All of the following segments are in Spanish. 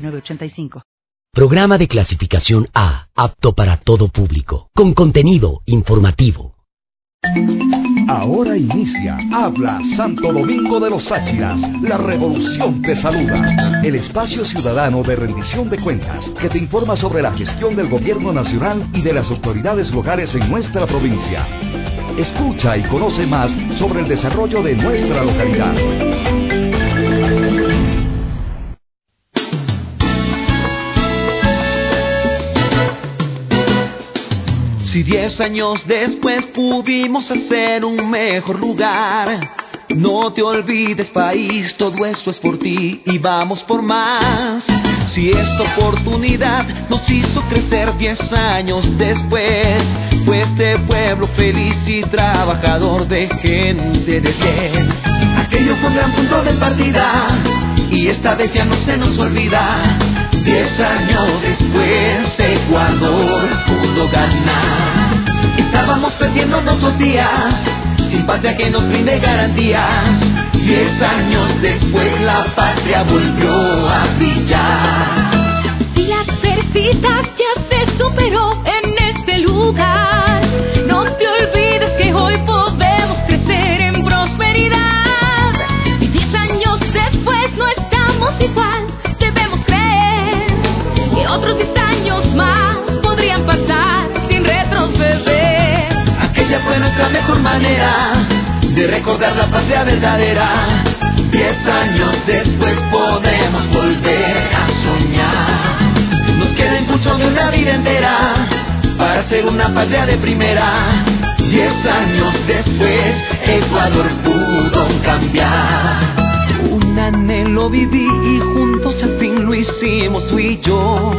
906985. Programa de clasificación A, apto para todo público, con contenido informativo. Ahora inicia Habla Santo Domingo de los Áchilas. La revolución te saluda. El espacio ciudadano de rendición de cuentas que te informa sobre la gestión del gobierno nacional y de las autoridades locales en nuestra provincia. Escucha y conoce más sobre el desarrollo de nuestra localidad. Si diez años después pudimos hacer un mejor lugar, no te olvides país, todo esto es por ti y vamos por más. Si esta oportunidad nos hizo crecer diez años después, fue este pueblo feliz y trabajador de gente de bien. Aquello fue un gran punto de partida y esta vez ya no se nos olvida. Diez años después, Ecuador pudo ganar. Estábamos perdiendo nuestros días, sin patria que nos brinde garantías. Diez años después, la patria volvió a brillar. Si la adversidad ya se superó en recordar la patria verdadera. Diez años después podemos volver a soñar. Nos queda impulso de una vida entera para ser una patria de primera. Diez años después, Ecuador pudo cambiar. Un anhelo viví y juntos al fin lo hicimos tú y yo.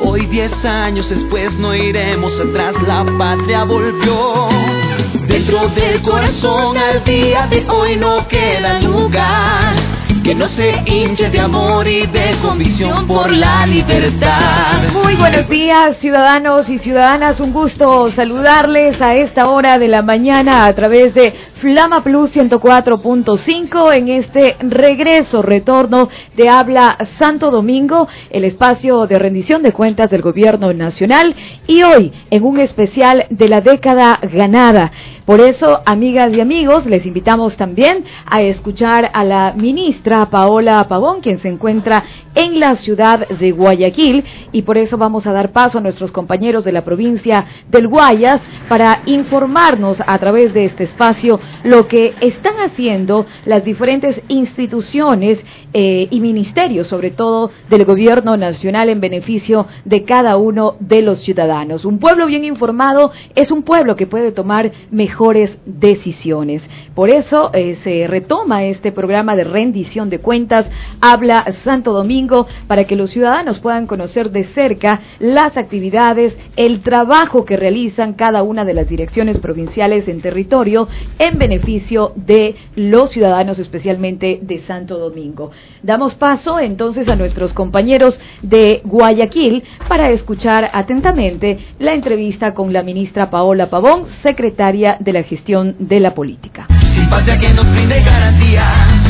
Hoy diez años después no iremos atrás, la patria volvió. Dentro del corazón al día de hoy no queda lugar que no se hinche de amor y de convicción por la libertad. Muy buenos días, ciudadanos y ciudadanas. Un gusto saludarles a esta hora de la mañana a través de Flama Plus 104.5 en este regreso, retorno de Habla Santo Domingo, el espacio de rendición de cuentas del Gobierno Nacional y hoy en un especial de la década ganada. Por eso, amigas y amigos, les invitamos también a escuchar a la ministra Paola Pavón, quien se encuentra en la ciudad de Guayaquil, y por eso vamos a dar paso a nuestros compañeros de la provincia del Guayas para informarnos a través de este espacio lo que están haciendo las diferentes instituciones eh, y ministerios, sobre todo del gobierno nacional, en beneficio de cada uno de los ciudadanos. Un pueblo bien informado es un pueblo que puede tomar mejores decisiones. Por eso eh, se retoma este programa de rendición de cuentas, habla Santo Domingo, para que los ciudadanos puedan conocer de cerca las actividades, el trabajo que realizan cada una de las direcciones provinciales en territorio beneficio de los ciudadanos, especialmente de Santo Domingo. Damos paso entonces a nuestros compañeros de Guayaquil para escuchar atentamente la entrevista con la ministra Paola Pavón, secretaria de la gestión de la política. Sin patria que nos brinde garantías.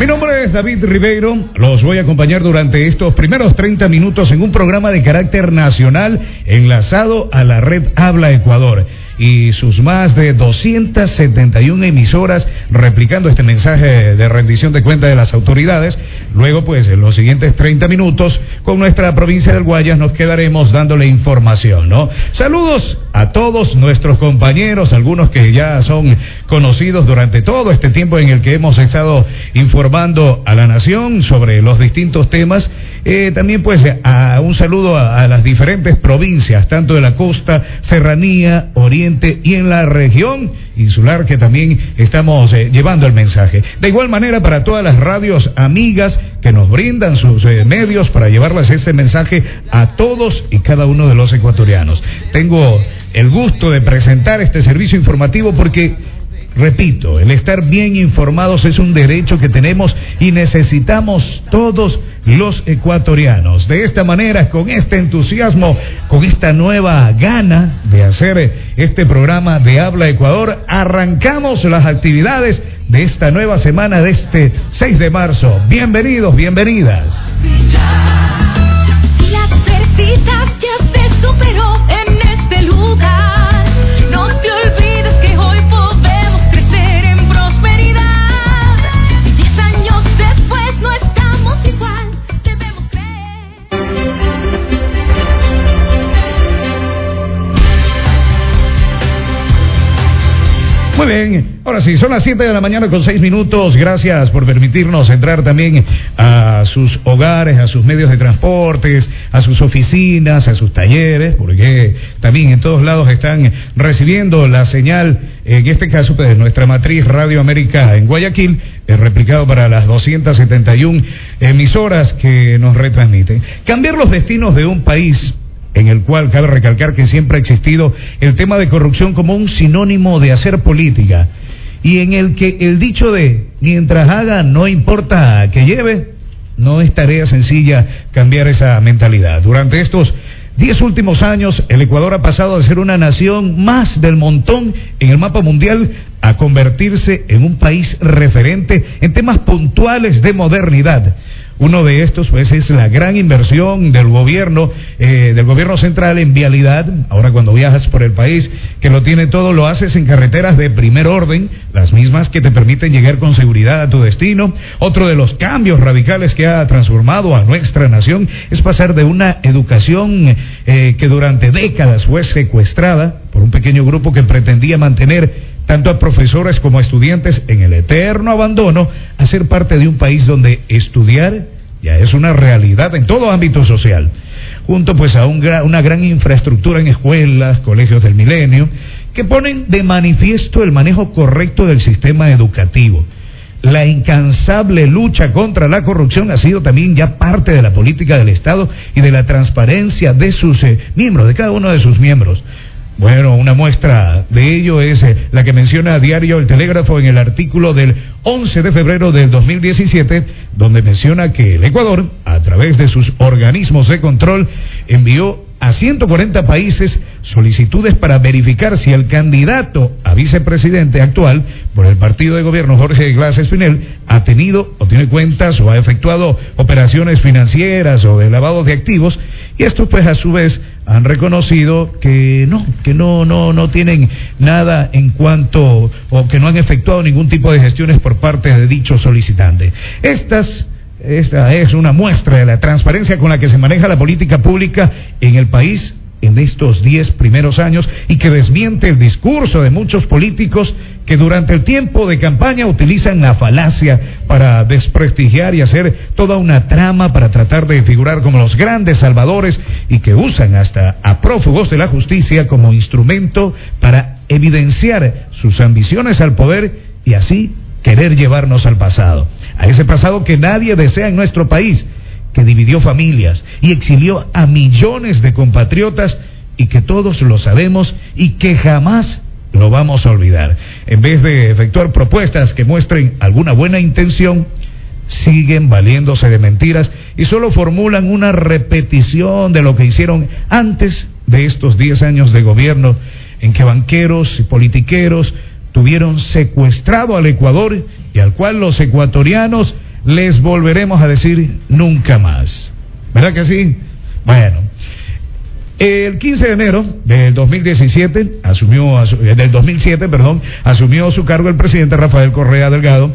Mi nombre es David Ribeiro. Los voy a acompañar durante estos primeros 30 minutos en un programa de carácter nacional enlazado a la red Habla Ecuador y sus más de 271 emisoras replicando este mensaje de rendición de cuenta de las autoridades. Luego, pues, en los siguientes 30 minutos, con nuestra provincia del Guayas nos quedaremos dándole información, ¿no? Saludos a todos nuestros compañeros, algunos que ya son conocidos durante todo este tiempo en el que hemos estado informando a la nación sobre los distintos temas. Eh, también, pues, a un saludo a, a las diferentes provincias, tanto de la costa, serranía, oriente, y en la región insular que también estamos eh, llevando el mensaje. De igual manera para todas las radios amigas que nos brindan sus eh, medios para llevarles este mensaje a todos y cada uno de los ecuatorianos. Tengo el gusto de presentar este servicio informativo porque Repito, el estar bien informados es un derecho que tenemos y necesitamos todos los ecuatorianos. De esta manera, con este entusiasmo, con esta nueva gana de hacer este programa de Habla Ecuador, arrancamos las actividades de esta nueva semana de este 6 de marzo. Bienvenidos, bienvenidas. La se superó Muy bien, ahora sí, son las 7 de la mañana con 6 minutos. Gracias por permitirnos entrar también a sus hogares, a sus medios de transportes, a sus oficinas, a sus talleres, porque también en todos lados están recibiendo la señal, en este caso, pues, nuestra matriz Radio América en Guayaquil, eh, replicado para las 271 emisoras que nos retransmiten. Cambiar los destinos de un país en el cual cabe recalcar que siempre ha existido el tema de corrupción como un sinónimo de hacer política y en el que el dicho de mientras haga no importa que lleve, no es tarea sencilla cambiar esa mentalidad. Durante estos diez últimos años, el Ecuador ha pasado de ser una nación más del montón en el mapa mundial a convertirse en un país referente en temas puntuales de modernidad. Uno de estos, pues, es la gran inversión del gobierno, eh, del gobierno central en vialidad. Ahora, cuando viajas por el país, que lo tiene todo, lo haces en carreteras de primer orden, las mismas que te permiten llegar con seguridad a tu destino. Otro de los cambios radicales que ha transformado a nuestra nación es pasar de una educación eh, que durante décadas fue secuestrada por un pequeño grupo que pretendía mantener tanto a profesores como a estudiantes en el eterno abandono a ser parte de un país donde estudiar ya es una realidad en todo ámbito social, junto pues a un una gran infraestructura en escuelas, colegios del milenio, que ponen de manifiesto el manejo correcto del sistema educativo. La incansable lucha contra la corrupción ha sido también ya parte de la política del Estado y de la transparencia de sus eh, miembros, de cada uno de sus miembros. Bueno, una muestra de ello es eh, la que menciona a diario El Telégrafo en el artículo del 11 de febrero del 2017, donde menciona que el Ecuador, a través de sus organismos de control, envió a 140 países solicitudes para verificar si el candidato a vicepresidente actual por el partido de gobierno Jorge Glass Espinel ha tenido o tiene cuentas o ha efectuado operaciones financieras o de lavado de activos y estos pues a su vez han reconocido que no, que no, no, no tienen nada en cuanto o que no han efectuado ningún tipo de gestiones por parte de dicho solicitante. Estas esta es una muestra de la transparencia con la que se maneja la política pública en el país en estos diez primeros años y que desmiente el discurso de muchos políticos que durante el tiempo de campaña utilizan la falacia para desprestigiar y hacer toda una trama para tratar de figurar como los grandes salvadores y que usan hasta a prófugos de la justicia como instrumento para evidenciar sus ambiciones al poder y así querer llevarnos al pasado, a ese pasado que nadie desea en nuestro país, que dividió familias y exilió a millones de compatriotas y que todos lo sabemos y que jamás lo vamos a olvidar. En vez de efectuar propuestas que muestren alguna buena intención, siguen valiéndose de mentiras y solo formulan una repetición de lo que hicieron antes de estos 10 años de gobierno en que banqueros y politiqueros tuvieron secuestrado al Ecuador y al cual los ecuatorianos les volveremos a decir nunca más. ¿Verdad que sí? Bueno, el 15 de enero del 2017 asumió, asu- eh, del 2007, perdón, asumió su cargo el presidente Rafael Correa Delgado.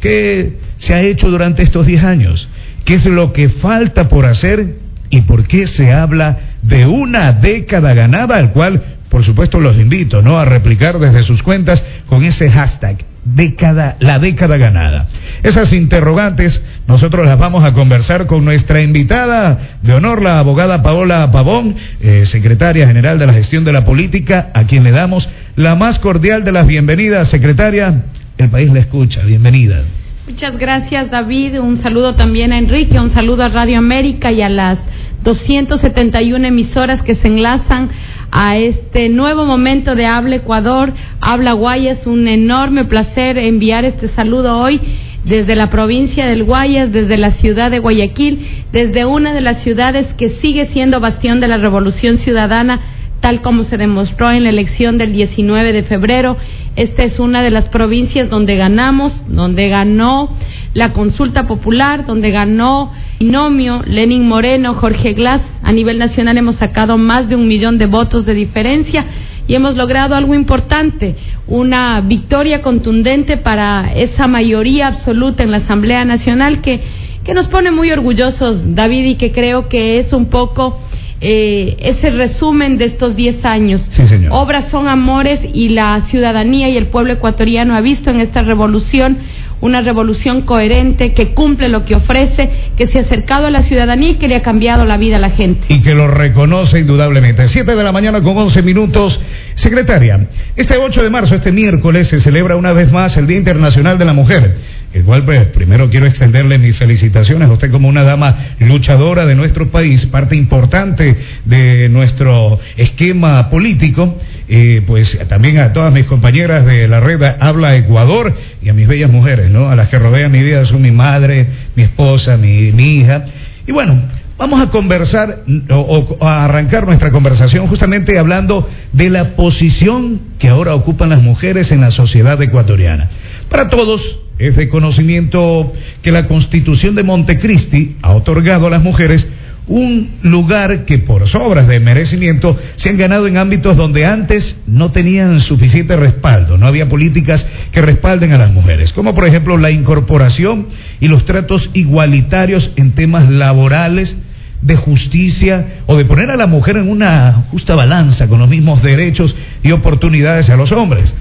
¿Qué se ha hecho durante estos 10 años? ¿Qué es lo que falta por hacer y por qué se habla de una década ganada, al cual por supuesto los invito, ¿no? A replicar desde sus cuentas con ese hashtag década, la década ganada. Esas interrogantes nosotros las vamos a conversar con nuestra invitada de honor, la abogada Paola Pavón, eh, secretaria general de la gestión de la política, a quien le damos la más cordial de las bienvenidas. Secretaria, el país la escucha, bienvenida. Muchas gracias David, un saludo también a Enrique, un saludo a Radio América y a las 271 emisoras que se enlazan a este nuevo momento de Habla Ecuador, Habla Guayas. Un enorme placer enviar este saludo hoy desde la provincia del Guayas, desde la ciudad de Guayaquil, desde una de las ciudades que sigue siendo bastión de la revolución ciudadana tal como se demostró en la elección del 19 de febrero. Esta es una de las provincias donde ganamos, donde ganó la consulta popular, donde ganó Binomio, Lenin Moreno, Jorge Glass. A nivel nacional hemos sacado más de un millón de votos de diferencia y hemos logrado algo importante, una victoria contundente para esa mayoría absoluta en la Asamblea Nacional que, que nos pone muy orgullosos, David, y que creo que es un poco eh, ese resumen de estos 10 años. Obras son amores y la ciudadanía y el pueblo ecuatoriano ha visto en esta revolución una revolución coherente que cumple lo que ofrece, que se ha acercado a la ciudadanía y que le ha cambiado la vida a la gente. Y que lo reconoce indudablemente. Siete de la mañana con once minutos. Secretaria, este 8 de marzo, este miércoles, se celebra una vez más el Día Internacional de la Mujer. Igual, pues, primero quiero extenderle mis felicitaciones a usted como una dama luchadora de nuestro país, parte importante de nuestro esquema político, eh, pues también a todas mis compañeras de la red Habla Ecuador y a mis bellas mujeres, ¿no? A las que rodean mi vida son mi madre, mi esposa, mi hija. Y bueno, Vamos a conversar o, a arrancar nuestra conversación justamente hablando de la posición que ahora ocupan las mujeres en la sociedad ecuatoriana. Para todos es de conocimiento que la Constitución de Montecristi ha otorgado a las mujeres un lugar que por sobras de merecimiento se han ganado en ámbitos donde antes no tenían suficiente respaldo, no había políticas que respalden a las mujeres, como por ejemplo la incorporación y los tratos igualitarios en temas laborales, de justicia o de poner a la mujer en una justa balanza con los mismos derechos y oportunidades a los hombres.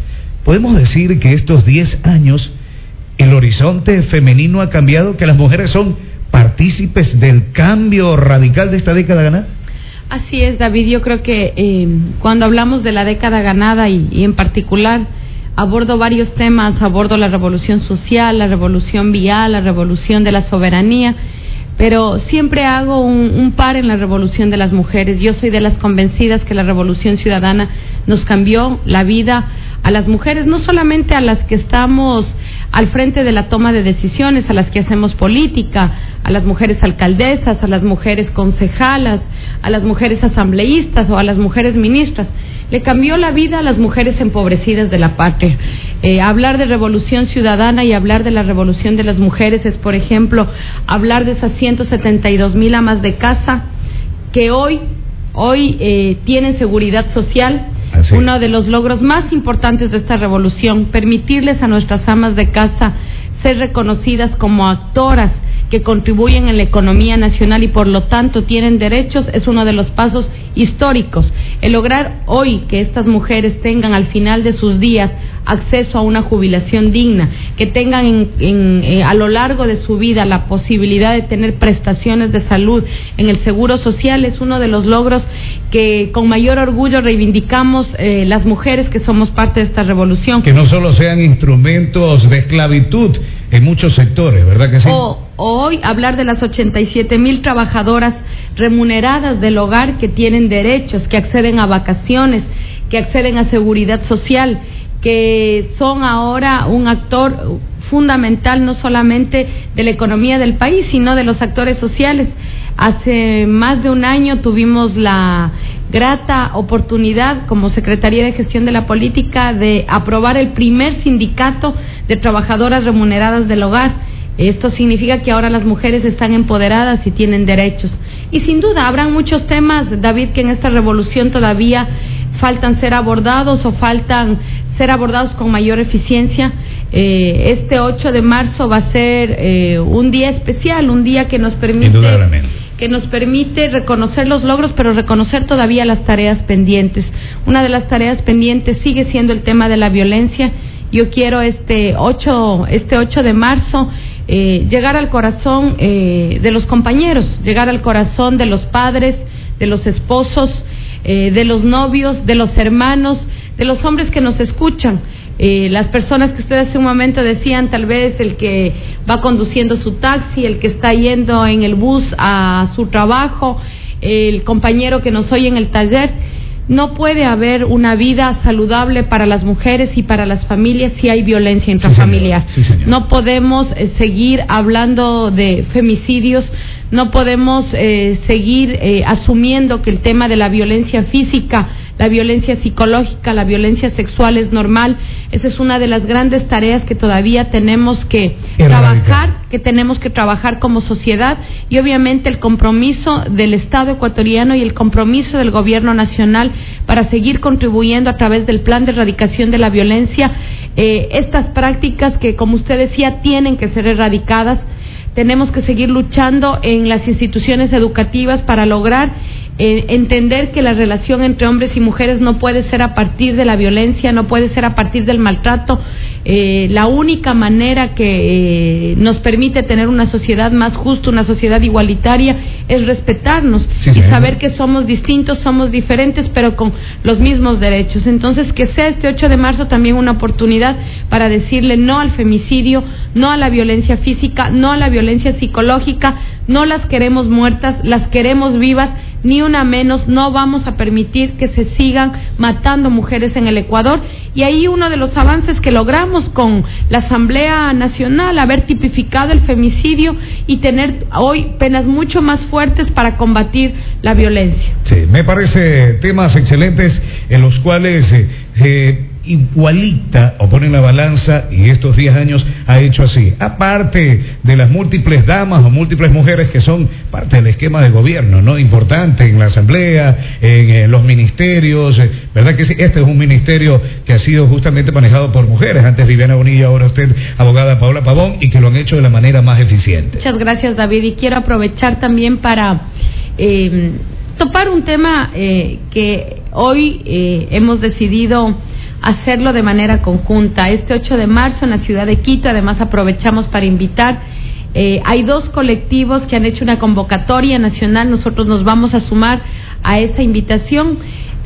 Podemos decir que estos 10 años el horizonte femenino ha cambiado, que las mujeres son partícipes del cambio radical de esta década ganada. Así es, David. Yo creo que eh, cuando hablamos de la década ganada y, y en particular abordo varios temas, abordo la revolución social, la revolución vial, la revolución de la soberanía pero siempre hago un, par en la revolución de las mujeres. Yo soy de las convencidas que la revolución ciudadana nos cambió la vida a las mujeres, no solamente a las que estamos al frente de la toma de decisiones, a las que hacemos política, a las mujeres alcaldesas, a las mujeres concejalas, a las mujeres asambleístas o a las mujeres ministras. Le cambió la vida a las mujeres empobrecidas de la patria. Eh, hablar de revolución ciudadana y hablar de la revolución de las mujeres es, por ejemplo, hablar de esas 172 mil amas de casa que hoy, hoy eh, tienen seguridad social, uno de los logros más importantes de esta revolución, permitirles a nuestras amas de casa ser reconocidas como actoras que contribuyen en la economía nacional y por lo tanto tienen derechos es uno de los pasos históricos. El lograr hoy que estas mujeres tengan al final de sus días acceso a una jubilación digna, que tengan en, eh, a lo largo de su vida la posibilidad de tener prestaciones de salud en el seguro social es uno de los logros que con mayor orgullo reivindicamos eh, las mujeres que somos parte de esta revolución. Que no solo sean instrumentos de esclavitud en muchos sectores, ¿verdad que sí? hoy hablar de las 87 mil trabajadoras remuneradas del hogar que tienen derechos, que acceden a vacaciones, que acceden a seguridad social, que son ahora un actor fundamental no solamente de la economía del país, sino de los actores sociales. Hace más de un año tuvimos la grata oportunidad como Secretaría de Gestión de la Política de aprobar el primer sindicato de trabajadoras remuneradas del hogar esto significa que ahora las mujeres están empoderadas y tienen derechos. Y sin duda habrán muchos temas, David, que en esta revolución todavía faltan ser abordados o faltan ser abordados con mayor eficiencia. Eh, este 8 de marzo va a ser eh, un día especial, un día que nos permite que nos permite reconocer los logros, pero reconocer todavía las tareas pendientes. Una de las tareas pendientes sigue siendo el tema de la violencia. Yo quiero este 8, este 8 de marzo eh, llegar al corazón eh, de los compañeros, llegar al corazón de los padres, de los esposos, eh, de los novios, de los hermanos, de los hombres que nos escuchan. Eh, las personas que ustedes hace un momento decían, tal vez el que va conduciendo su taxi, el que está yendo en el bus a su trabajo, el compañero que nos oye en el taller, no puede haber una vida saludable para las mujeres y para las familias si hay violencia intrafamiliar. no podemos eh, seguir hablando de femicidios, no podemos eh, seguir eh, asumiendo que el tema de la violencia física la violencia psicológica, la violencia sexual es normal. Esa es una de las grandes tareas que todavía tenemos que trabajar, que tenemos que trabajar como sociedad. Y obviamente el compromiso del Estado ecuatoriano y el compromiso del Gobierno nacional para seguir contribuyendo a través del plan de erradicación de la violencia eh, estas prácticas que, como usted decía, tienen que ser erradicadas. Tenemos que seguir luchando en las instituciones educativas para lograr eh, entender que la relación entre hombres y mujeres no puede ser a partir de la violencia, no puede ser a partir del maltrato. Eh, la única manera que eh, nos permite tener una sociedad más justa, una sociedad igualitaria, es respetarnos y saber que somos distintos, somos diferentes, pero con los mismos derechos. Entonces, que sea este 8 de marzo también una oportunidad para decirle no al femicidio, no a la violencia física, no a la violencia psicológica, no las queremos muertas, las queremos vivas, ni una menos, no vamos a permitir que se sigan matando mujeres en el Ecuador. Y ahí uno de los avances que logramos con la Asamblea Nacional, haber tipificado el femicidio y tener hoy penas mucho más fuertes para combatir la violencia. Sí, me parece temas excelentes en los cuales eh, igualita o pone la balanza y estos 10 años ha hecho así. Aparte de las múltiples damas o múltiples mujeres que son parte del esquema de gobierno, ¿no? Importante en la asamblea, en, eh, los ministerios, eh, ¿verdad que sí? Este es un ministerio que ha sido justamente manejado por mujeres. Antes Viviana Bonilla, ahora usted, abogada Paola Pavón, y que lo han hecho de la manera más eficiente. Muchas gracias, David. Y quiero aprovechar también para eh, topar un tema que hoy hemos decidido hacerlo de manera conjunta. Este 8 de marzo en la ciudad de Quito, además aprovechamos para invitar. Eh, hay dos colectivos que han hecho una convocatoria nacional, nosotros nos vamos a sumar a esa invitación.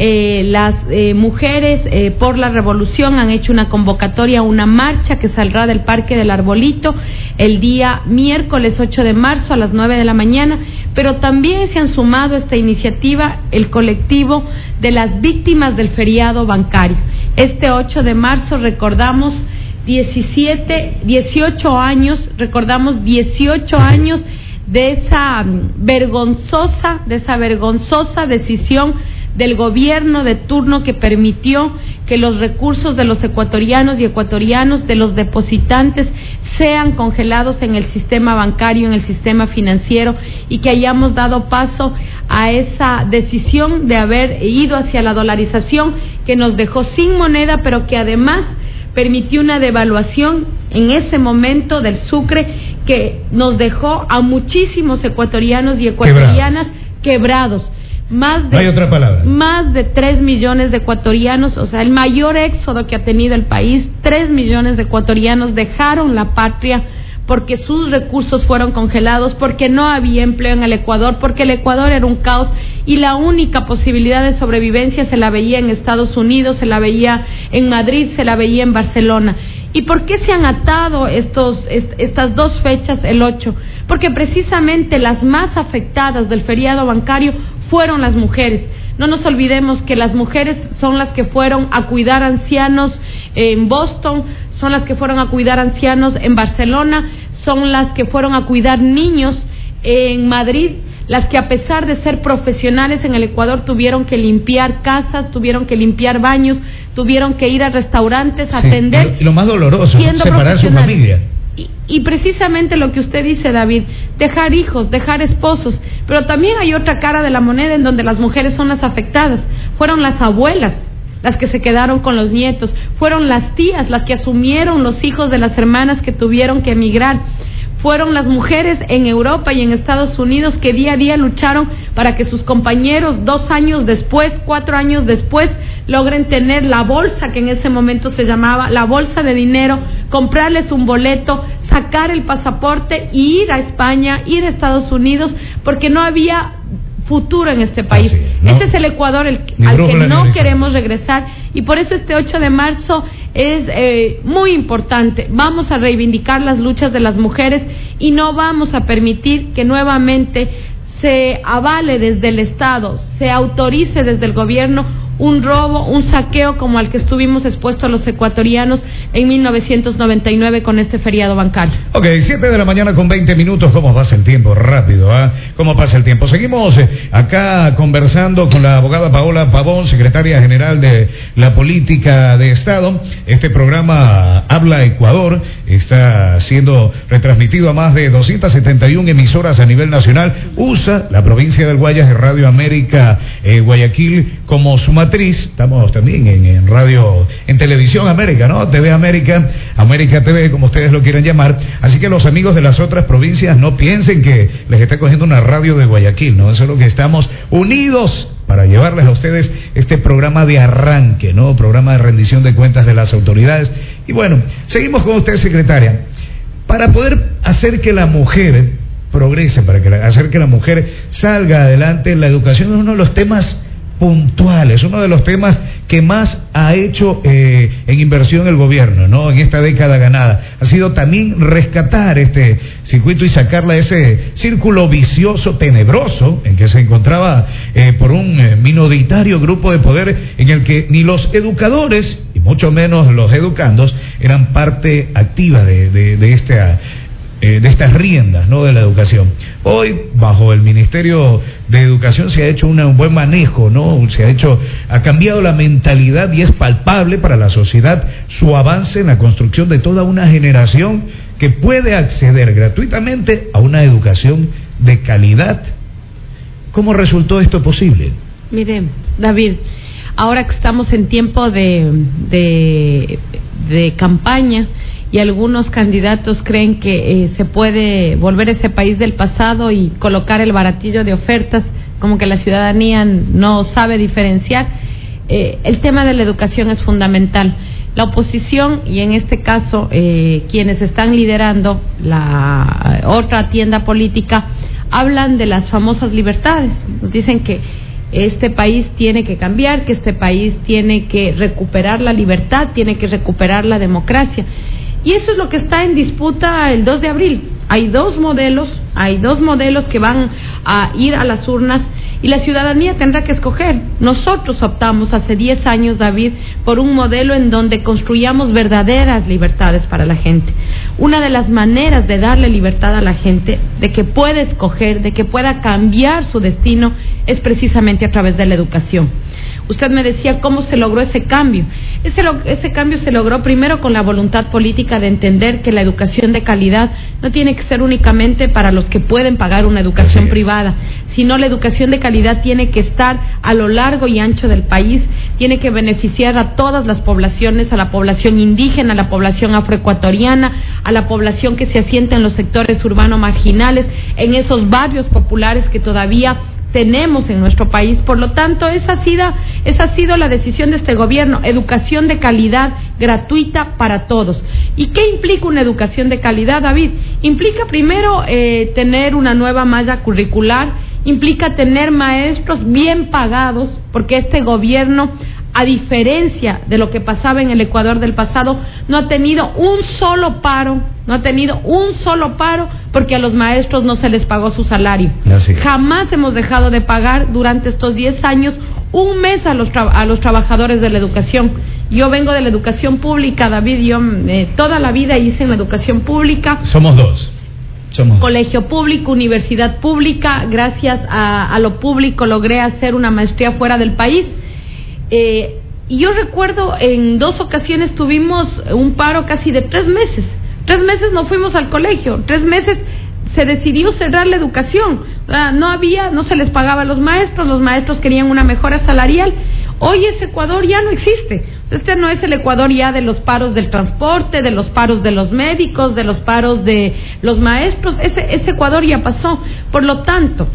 Eh, las eh, mujeres eh, por la revolución han hecho una convocatoria, una marcha que saldrá del Parque del Arbolito el día miércoles 8 de marzo a las 9 de la mañana, pero también se han sumado a esta iniciativa el colectivo de las víctimas del feriado bancario. Este 8 de marzo recordamos 17, 18 años, recordamos 18 años de esa vergonzosa, de esa vergonzosa decisión del gobierno de turno que permitió que los recursos de los ecuatorianos y ecuatorianos, de los depositantes, sean congelados en el sistema bancario, en el sistema financiero y que hayamos dado paso a esa decisión de haber ido hacia la dolarización que nos dejó sin moneda, pero que además permitió una devaluación en ese momento del Sucre que nos dejó a muchísimos ecuatorianos y ecuatorianas quebrados más de, otra palabra. más de 3 millones de ecuatorianos, o sea, el mayor éxodo que ha tenido el país, 3 millones de ecuatorianos dejaron la patria porque sus recursos fueron congelados, porque no había empleo en el Ecuador, porque el Ecuador era un caos y la única posibilidad de sobrevivencia se la veía en Estados Unidos, se la veía en Madrid, se la veía en Barcelona. ¿Y por qué se han atado estos, estas dos fechas, el 8? Porque precisamente las más afectadas del feriado bancario fueron las mujeres. No nos olvidemos que las mujeres son las que fueron a cuidar ancianos en Boston, son las que fueron a cuidar ancianos en Barcelona, son las que fueron a cuidar niños en Madrid, las que a pesar de ser profesionales en el Ecuador tuvieron que limpiar casas, tuvieron que limpiar baños, tuvieron que ir a restaurantes, a atender. Y lo más doloroso, separar su familia. Y, precisamente lo que usted dice, David, dejar hijos, dejar esposos, pero también hay otra cara de la moneda en donde las mujeres son las afectadas. Fueron las abuelas las que se quedaron con los nietos, fueron las tías las que asumieron los hijos de las hermanas que tuvieron que emigrar fueron las mujeres en Europa y en Estados Unidos que día a día lucharon para que sus compañeros dos años después, cuatro años después, logren tener la bolsa que en ese momento se llamaba la bolsa de dinero, comprarles un boleto, sacar el pasaporte y ir a España, ir a Estados Unidos, porque no había futuro en este país. este es el Ecuador al que no queremos regresar y por eso este 8 de marzo es eh, muy importante. Vamos a reivindicar las luchas de las mujeres y no vamos a permitir que nuevamente se avale desde el Estado, se autorice desde el gobierno un robo, un saqueo como al que estuvimos expuestos los ecuatorianos en 1999 con este feriado bancario. Ok, 7 de la mañana con 20 minutos. ¿Cómo pasa el tiempo? Rápido, ¿ah? ¿Cómo pasa el tiempo? Seguimos eh, acá conversando con la abogada Paola Pavón, secretaria general de la Política de Estado. Este programa Habla Ecuador está siendo retransmitido a más de 271 emisoras a nivel nacional. USA, la provincia del Guayas de Radio América eh, Guayaquil como su estamos también en, radio, en televisión América, ¿no? TV América, América TV, como ustedes lo quieran llamar. Así que los amigos de las otras provincias no piensen que les está cogiendo una radio de Guayaquil, ¿no? Eso es lo que estamos unidos para llevarles a ustedes este programa de arranque, ¿no? Programa de rendición de cuentas de las autoridades. Y bueno, seguimos con usted, secretaria. Para poder hacer que la mujer progrese, para que hacer que la mujer salga adelante, la educación es uno de los temas puntuales, uno de los temas que más ha hecho eh, en inversión el gobierno, ¿no? En esta década ganada. Ha sido también rescatar este circuito y sacarla de ese círculo vicioso, tenebroso, en que se encontraba eh, por un eh, minoritario grupo de poder en el que ni los educadores, y mucho menos los educandos, eran parte activa de, de, de esta eh, de estas riendas ¿no? de la educación. Hoy, bajo el Ministerio de Educación, se ha hecho un buen manejo, ¿no? Se ha hecho, ha cambiado la mentalidad y es palpable para la sociedad su avance en la construcción de toda una generación que puede acceder gratuitamente a una educación de calidad. ¿Cómo resultó esto posible? Mire, David, ahora que estamos en tiempo de, de, de campaña, y algunos candidatos creen que eh, se puede volver ese país del pasado y colocar el baratillo de ofertas, como que la ciudadanía no sabe diferenciar. Eh, el tema de la educación es fundamental. La oposición y en este caso eh, quienes están liderando la otra tienda política hablan de las famosas libertades. Nos dicen que este país tiene que cambiar, que este país tiene que recuperar la libertad, tiene que recuperar la democracia. Y eso es lo que está en disputa el 2 de abril. Hay dos modelos, hay dos modelos que van a ir a las urnas y la ciudadanía tendrá que escoger. Nosotros optamos hace 10 años, David, por un modelo en donde construyamos verdaderas libertades para la gente. Una de las maneras de darle libertad a la gente, de que pueda escoger, de que pueda cambiar su destino, es precisamente a través de la educación. Usted me decía cómo se logró ese cambio. Ese, ese cambio se logró primero con la voluntad política de entender que la educación de calidad no tiene que ser únicamente para los que pueden pagar una educación privada, sino la educación de calidad tiene que estar a lo largo y ancho del país, tiene que beneficiar a todas las poblaciones, a la población indígena, a la población afroecuatoriana, a la población que se asienta en los sectores urbanos marginales, en esos barrios populares que todavía tenemos en nuestro país. Por lo tanto, esa ha sido, esa ha sido la decisión de este gobierno, educación de calidad gratuita para todos. ¿Y qué implica una educación de calidad, David? Implica primero eh, tener una nueva malla curricular, implica tener maestros bien pagados, porque este gobierno a diferencia de lo que pasaba en el Ecuador del pasado, no ha tenido un solo paro, no ha tenido un solo paro porque a los maestros no se les pagó su salario. Jamás hemos dejado de pagar durante estos 10 años un mes a los, a los trabajadores de la educación. Yo vengo de la educación pública, David, yo eh, toda la vida hice en la educación pública. Somos dos. Somos. Colegio público, universidad pública, gracias a, a lo público logré hacer una maestría fuera del país eh, y yo recuerdo en dos ocasiones tuvimos un paro casi de tres meses. Tres meses no fuimos al colegio, tres meses se decidió cerrar la educación. no había, no se les pagaba a los maestros, los maestros querían una mejora salarial. Hoy ese Ecuador ya no existe. Este no es el Ecuador ya de los paros del transporte, de los paros de los médicos, de los paros de los maestros. Ese, ese Ecuador ya pasó. Por lo tanto,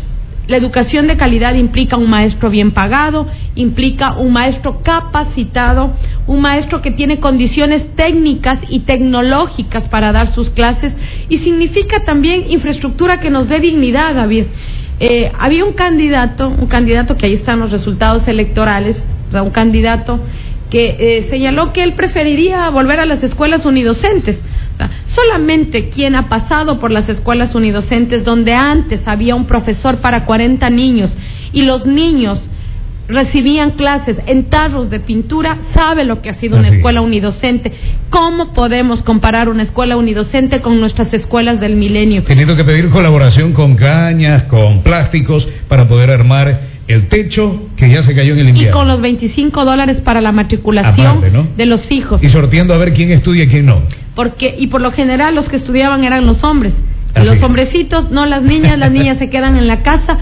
la educación de calidad implica un maestro bien pagado, implica un maestro capacitado, un maestro que tiene condiciones técnicas y tecnológicas para dar sus clases y significa también infraestructura que nos dé dignidad, David. Eh, había un candidato, un candidato que ahí están los resultados electorales, o sea, un candidato que eh, señaló que él preferiría volver a las escuelas unidocentes. Solamente quien ha pasado por las escuelas unidocentes, donde antes había un profesor para 40 niños y los niños recibían clases en tarros de pintura, sabe lo que ha sido una escuela unidocente. ¿Cómo podemos comparar una escuela unidocente con nuestras escuelas del milenio? Teniendo que pedir colaboración con cañas, con plásticos, para poder armar el techo que ya se cayó en el invierno. Y con los 25 dólares para la matriculación de los hijos. Y sorteando a ver quién estudia y quién no. Porque, y por lo general los que estudiaban eran los hombres. Los hombrecitos, no las niñas, las niñas se quedan en la casa.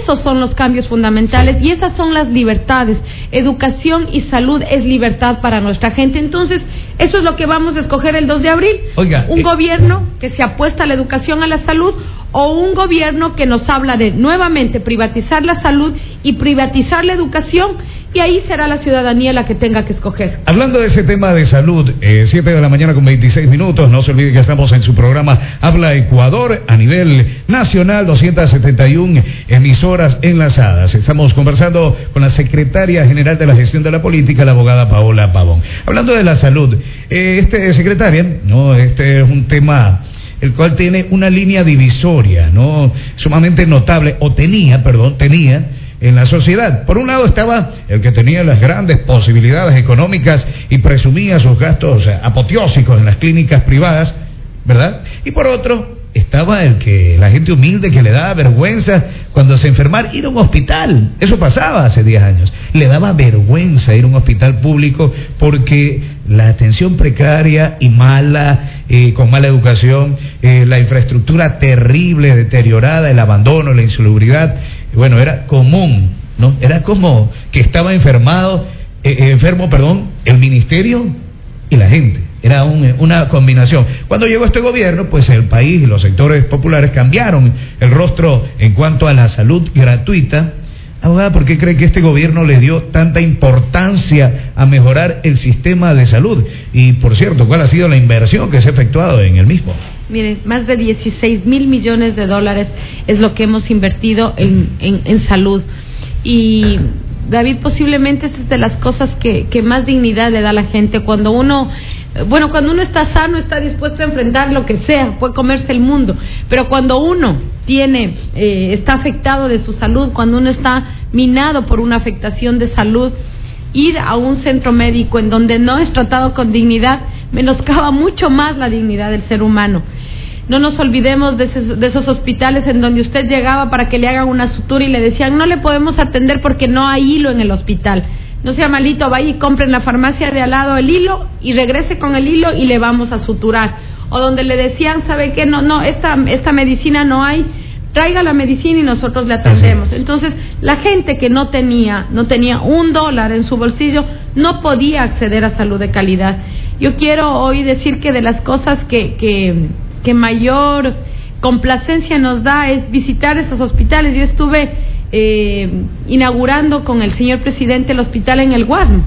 Esos son los cambios fundamentales y esas son las libertades. Educación y salud es libertad para nuestra gente. Entonces, eso es lo que vamos a escoger el 2 de abril. Oiga, un eh, gobierno que se apuesta a la educación, a la salud, o un gobierno que nos habla de nuevamente privatizar la salud y privatizar la educación y ahí será la ciudadanía la que tenga que escoger. Hablando de ese tema de salud, eh, 7 de la mañana con 26 minutos, no se olvide que estamos en su programa Habla Ecuador a nivel nacional, 271 emisoras enlazadas. Estamos conversando con la secretaria general de la gestión de la política, la abogada Paola Pavón. Hablando de la salud, eh, este secretaria, no, este es un tema el cual tiene una línea divisoria, ¿no? Sumamente notable, o tenía, perdón, tenía en la sociedad. Por un lado estaba el que tenía las grandes posibilidades económicas y presumía sus gastos apoteósicos en las clínicas privadas, ¿verdad? Y por otro, estaba el que la gente humilde que le daba vergüenza cuando se enfermar ir a un hospital. Eso pasaba hace 10 años. Le daba vergüenza ir a un hospital público porque la atención precaria y mala, eh, con mala educación, eh, la infraestructura terrible, deteriorada, el abandono, la insalubridad, bueno, era común, ¿no? Era como que estaba enfermado, eh, enfermo, perdón, el ministerio y la gente. Era una combinación. Cuando llegó este gobierno, pues el país y los sectores populares cambiaron el rostro en cuanto a la salud gratuita. Abogada, ¿por qué cree que este gobierno le dio tanta importancia a mejorar el sistema de salud? Y, por cierto, ¿cuál ha sido la inversión que se ha efectuado en el mismo? Miren, más de 16 mil millones de dólares es lo que hemos invertido en, en salud. Y David, posiblemente es de las cosas que, que, más dignidad le da a la gente. Cuando uno, bueno, cuando uno está sano, está dispuesto a enfrentar lo que sea, puede comerse el mundo. Pero cuando uno tiene, eh, está afectado de su salud, cuando uno está minado por una afectación de salud, ir a un centro médico en donde no es tratado con dignidad menoscaba mucho más la dignidad del ser humano. No nos olvidemos de esos, hospitales en donde usted llegaba para que le hagan una sutura y le decían, no le podemos atender porque no hay hilo en el hospital. No sea malito, vaya y compre en la farmacia de al lado el hilo y regrese con el hilo y le vamos a suturar. O donde le decían, ¿sabe qué? No, no, esta, esta medicina no hay, traiga la medicina y nosotros le atendemos. Entonces, la gente que no tenía, no tenía un dólar en su bolsillo, no podía acceder a salud de calidad. Yo quiero hoy decir que de las cosas que, que que mayor complacencia nos da es visitar esos hospitales. Yo estuve eh, inaugurando con el señor presidente el hospital en el Guasmo.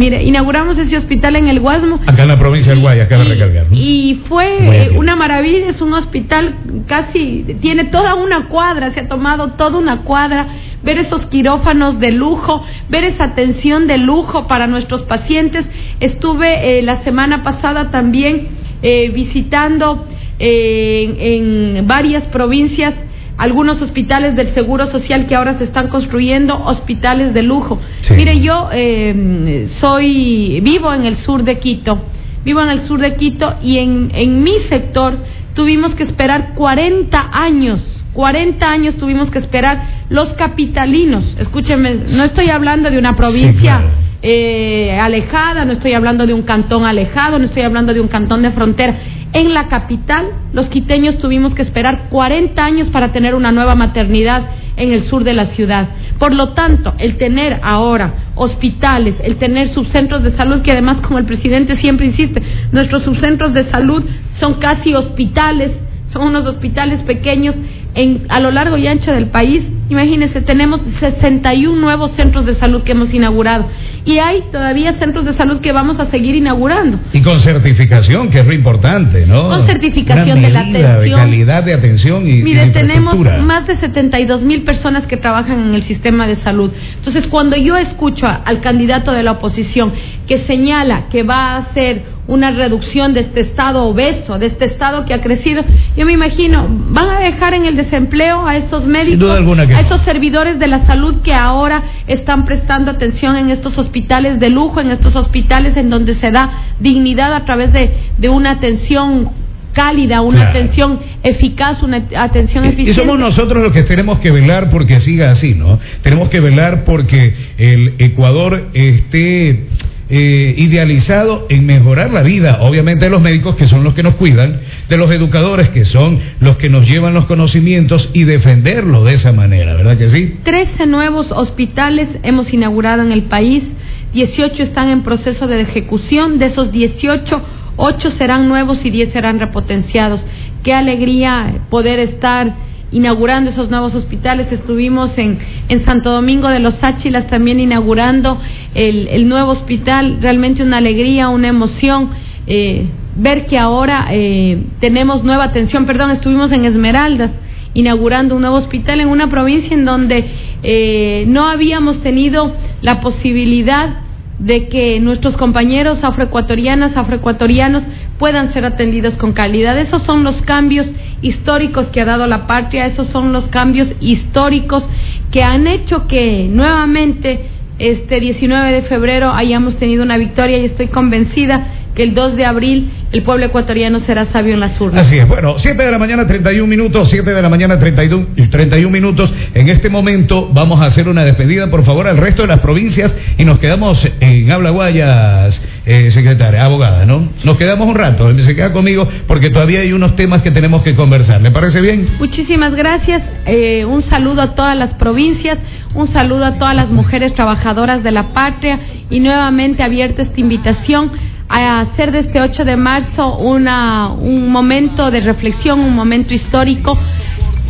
Mire, inauguramos ese hospital en el Guasmo. Acá en la provincia del Guay, acá de recargar. Y fue una maravilla, es un hospital casi, tiene toda una cuadra, se ha tomado toda una cuadra, ver esos quirófanos de lujo, ver esa atención de lujo para nuestros pacientes. Estuve eh, la semana pasada también eh, visitando en, varias provincias algunos hospitales del Seguro Social que ahora se están construyendo, hospitales de lujo. Mire, yo eh, soy vivo en el sur de Quito, vivo en el sur de Quito y en, en mi sector tuvimos que esperar 40 años 40 años tuvimos que esperar los capitalinos. Escúchenme, no estoy hablando de una provincia eh, alejada, no estoy hablando de un cantón alejado, no estoy hablando de un cantón de frontera. En la capital, los quiteños tuvimos que esperar 40 años para tener una nueva maternidad en el sur de la ciudad. Por lo tanto, el tener ahora hospitales, el tener subcentros de salud, que además, como el presidente siempre insiste, nuestros subcentros de salud son casi hospitales, son unos hospitales pequeños en, a lo largo y ancho del país. Imagínense, tenemos 61 nuevos centros de salud que hemos inaugurado y hay todavía centros de salud que vamos a seguir inaugurando. Y con certificación, que es lo importante, ¿no? Con certificación de la atención. De calidad de atención y Mire, tenemos más de 72 mil personas que trabajan en el sistema de salud. Entonces, cuando yo escucho al candidato de la oposición que señala que va a hacer una reducción de este estado obeso, de este estado que ha crecido. Yo me imagino, van a dejar en el desempleo a esos médicos, a esos servidores de la salud que ahora están prestando atención en estos hospitales de lujo, en estos hospitales en donde se da dignidad a través de, de una atención cálida, una atención eficaz, una atención eficiente. Y somos nosotros los que tenemos que velar porque siga así, ¿no? Tenemos que velar porque el Ecuador esté eh, idealizado en mejorar la vida, obviamente de los médicos que son los que nos cuidan, de los educadores que son los que nos llevan los conocimientos y defenderlo de esa manera, ¿verdad que sí? Trece nuevos hospitales hemos inaugurado en el país, 18 están en proceso de ejecución, de esos 18, 8 serán nuevos y 10 serán repotenciados. Qué alegría poder estar inaugurando esos nuevos hospitales. Estuvimos en, en Santo Domingo de los Áchilas también inaugurando el, el nuevo hospital. Realmente una alegría, una emoción. Eh, ver que ahora eh, tenemos nueva atención, perdón, estuvimos en Esmeraldas inaugurando un nuevo hospital en una provincia en donde eh, no habíamos tenido la posibilidad de que nuestros compañeros afroecuatorianas, afroecuatorianos puedan ser atendidos con calidad. Esos son los cambios históricos que ha dado la patria, esos son los cambios históricos que han hecho que nuevamente este 19 de febrero hayamos tenido una victoria y estoy convencida que el 2 de abril el pueblo ecuatoriano será sabio en las urnas. Así es. Bueno, 7 de la mañana 31 minutos, 7 de la mañana 31, 31 minutos. En este momento vamos a hacer una despedida, por favor, al resto de las provincias y nos quedamos en Habla Guayas, eh, secretaria, abogada, ¿no? Nos quedamos un rato, se queda conmigo porque todavía hay unos temas que tenemos que conversar. ¿Le parece bien? Muchísimas gracias. Eh, un saludo a todas las provincias, un saludo a todas las mujeres trabajadoras de la patria y nuevamente abierta esta invitación a hacer de este 8 de marzo una, un momento de reflexión, un momento histórico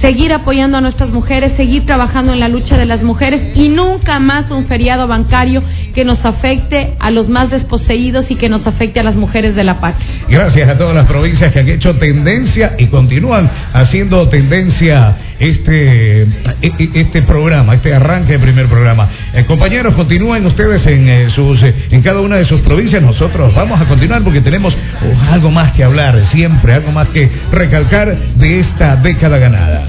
seguir apoyando a nuestras mujeres, seguir trabajando en la lucha de las mujeres y nunca más un feriado bancario que nos afecte a los más desposeídos y que nos afecte a las mujeres de la patria. Gracias a todas las provincias que han hecho tendencia y continúan haciendo tendencia este, e, e, este programa, este arranque de primer programa. Eh, compañeros, continúen ustedes en, eh, sus, eh, en cada una de sus provincias. Nosotros vamos a continuar porque tenemos oh, algo más que hablar, siempre algo más que recalcar de esta década ganada.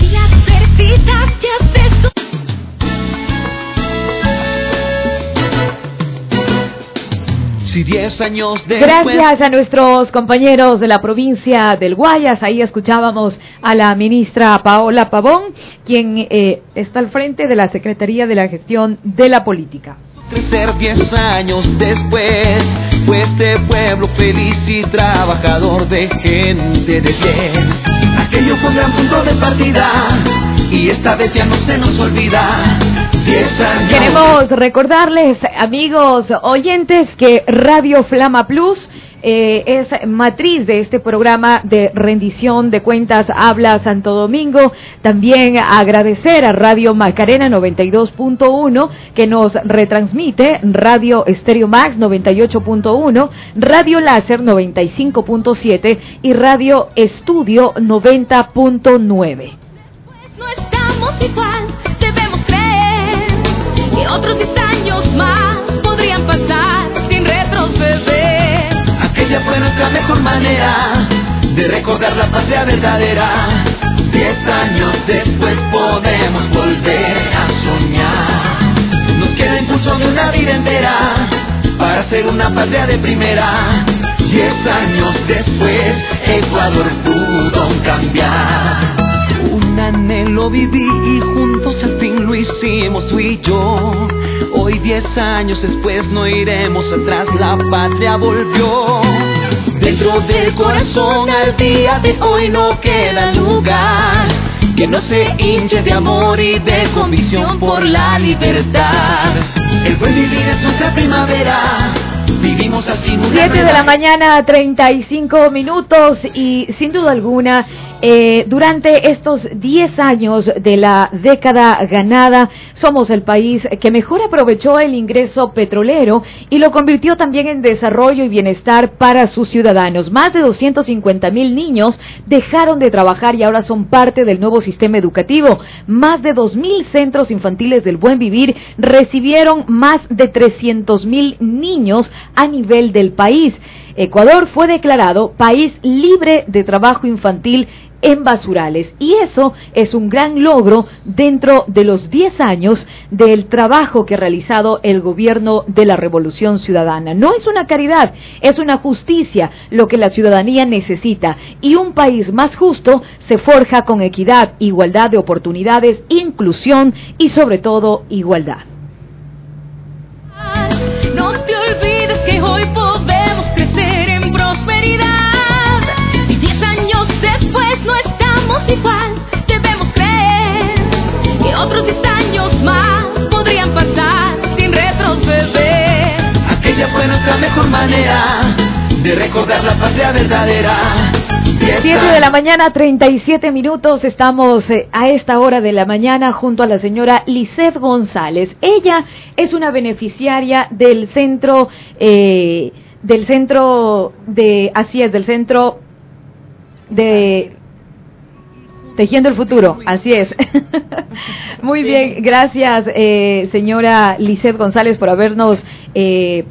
Si diez años Gracias a nuestros compañeros de la provincia del Guayas. Ahí escuchábamos a la ministra Paola Pavón, quien eh, está al frente de la Secretaría de la Gestión de la Política. Crecer diez años después, pues este pueblo feliz y trabajador de gente de bien. Aquello fue un gran punto de partida y esta vez ya no se nos olvida. Queremos recordarles, amigos oyentes, que Radio Flama Plus eh, es matriz de este programa de rendición de cuentas Habla Santo Domingo. También agradecer a Radio Macarena 92.1 que nos retransmite, Radio Estéreo Max 98.1, Radio Láser 95.7 y Radio Estudio 90.9 no estamos igual, otros 10 años más podrían pasar sin retroceder. Aquella fue nuestra mejor manera de recordar la patria verdadera. Diez años después podemos volver a soñar. Nos queda impulso de una vida entera para ser una patria de primera. Diez años después, Ecuador pudo cambiar anhelo viví y fin lo hicimos tú y yo. Hoy diez años después no iremos atrás, la patria volvió. Dentro del corazón al día de hoy no queda lugar que no se hinche de amor y de convicción por la libertad. El buen vivir es nuestra primavera. Vivimos al fin una 7 de la mañana, 35 minutos y sin duda alguna, eh, durante estos 10 años de la década ganada, somos el país que mejor aprovechó el ingreso petrolero y lo convirtió también en desarrollo y bienestar para sus ciudadanos. Más de 250 mil niños dejaron de trabajar y ahora son parte del nuevo sistema educativo. Más de 2 mil centros infantiles del buen vivir recibieron más de 300 mil niños a nivel del país. Ecuador fue declarado país libre de trabajo infantil en basurales. Y eso es un gran logro dentro de los 10 años del trabajo que ha realizado el gobierno de la Revolución Ciudadana. No es una caridad, es una justicia lo que la ciudadanía necesita. Y un país más justo se forja con equidad, igualdad de oportunidades, inclusión y sobre todo igualdad. Igual, debemos creer que otros diez años más podrían pasar sin retroceder. Aquella fue nuestra mejor manera de recordar la patria verdadera. Y esta- 7 de la mañana, 37 minutos. Estamos eh, a esta hora de la mañana junto a la señora Lisette González. Ella es una beneficiaria del centro, eh, del centro de, así es, del centro de Tejiendo el futuro, así es. Muy bien, gracias, eh, señora Lisette González, por habernos eh,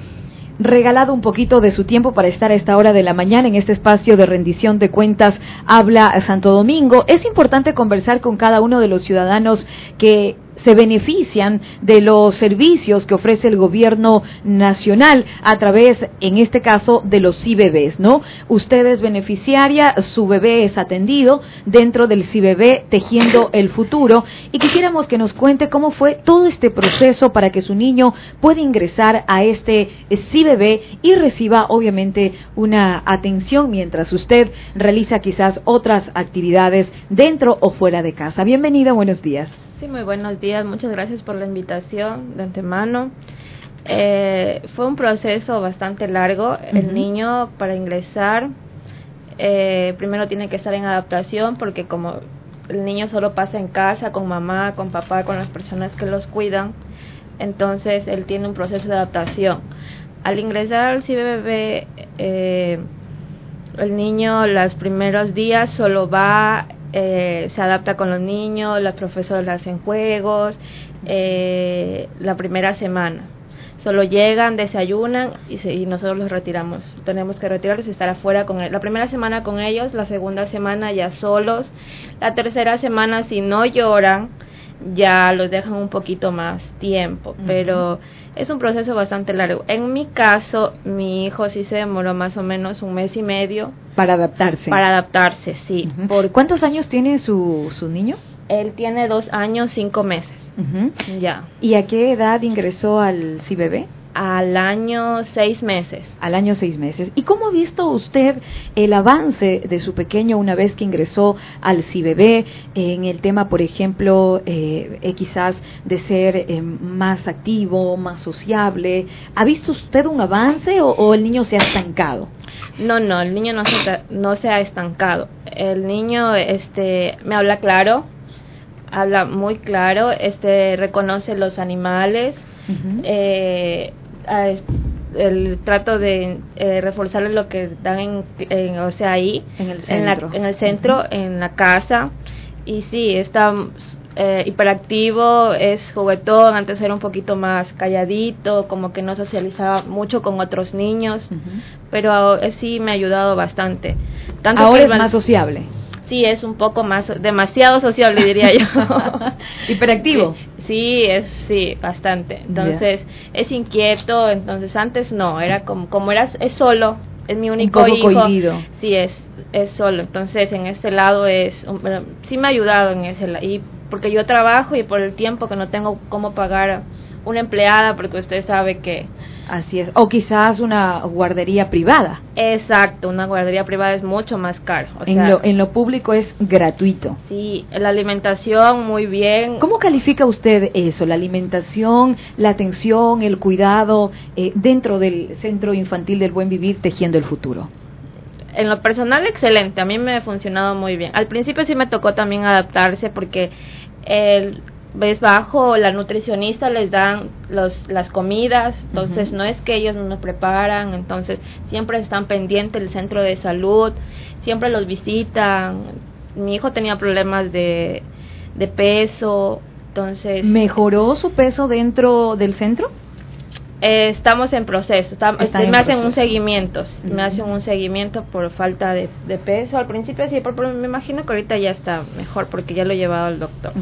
regalado un poquito de su tiempo para estar a esta hora de la mañana en este espacio de rendición de cuentas Habla Santo Domingo. Es importante conversar con cada uno de los ciudadanos que se benefician de los servicios que ofrece el gobierno nacional a través, en este caso, de los CIBBs, ¿no? Usted es beneficiaria, su bebé es atendido dentro del CIBB Tejiendo el Futuro y quisiéramos que nos cuente cómo fue todo este proceso para que su niño pueda ingresar a este CIBB y reciba, obviamente, una atención mientras usted realiza quizás otras actividades dentro o fuera de casa. Bienvenida, buenos días. Sí, muy buenos días. Muchas gracias por la invitación de antemano. Eh, fue un proceso bastante largo. El niño para ingresar eh, primero tiene que estar en adaptación porque como el niño solo pasa en casa con mamá, con papá, con las personas que los cuidan, entonces él tiene un proceso de adaptación. Al ingresar al CBBB, eh, el niño los primeros días solo va, eh, se adapta con los niños, los profesores hacen juegos, eh, la primera semana. Solo llegan, desayunan y, se- y nosotros los retiramos. Tenemos que retirarlos y estar afuera con él. La primera semana con ellos, la segunda semana ya solos. La tercera semana, si no lloran, ya los dejan un poquito más tiempo. Pero es un proceso bastante largo. En mi caso, mi hijo sí se demoró más o menos un mes y medio Para adaptarse. para adaptarse, sí. Porque ¿Cuántos años tiene su, su niño? él tiene dos años, cinco meses. Ya. ¿Y a qué edad ingresó al CIBB? Al año, seis meses. Al año seis meses. ¿Y cómo ha visto usted el avance de su pequeño una vez que ingresó al CIBB en el tema, por ejemplo, eh, eh, quizás de ser eh, más activo, más sociable? ¿Ha visto usted un avance o, o el niño se ha estancado? No, no, el niño no se, no se ha estancado. El niño este, me habla claro, habla muy claro, este, reconoce los animales, eh, el trato de eh, reforzarle lo que dan en, en- o sea ahí En el en, la- centro. en el centro en la casa y sí está eh, hiperactivo es juguetón antes era un poquito más calladito como que no socializaba mucho con otros niños pero eh, sí me ha ayudado bastante Tanto Ahora es más sociable. Sí es un poco más demasiado sociable diría yo Hiperactivo. Sí, es sí, bastante. Entonces, es inquieto, entonces antes no, era como como era es solo, es mi único poco hijo. cohibido. Sí, es es solo. Entonces, en este lado es sí me ha ayudado en ese lado y porque yo trabajo y por el tiempo que no tengo cómo pagar una empleada porque usted sabe que Así es. O quizás una guardería privada. Exacto, una guardería privada es mucho más caro. O en, sea, lo, en lo público es gratuito. Sí, la alimentación muy bien. ¿Cómo califica usted eso? La alimentación, la atención, el cuidado eh, dentro del Centro Infantil del Buen Vivir Tejiendo el Futuro. En lo personal, excelente. A mí me ha funcionado muy bien. Al principio sí me tocó también adaptarse porque el ves bajo la nutricionista les dan los, las comidas entonces no es que ellos nos preparan entonces siempre están pendientes del centro de salud siempre los visitan mi hijo tenía problemas de, de peso entonces ¿Mejoró su peso dentro del centro? Eh, estamos en proceso estamos, este, en me hacen un seguimiento me hacen un seguimiento por falta de, de peso al principio sí pero, pero me imagino que ahorita ya está mejor porque ya lo he llevado al doctor.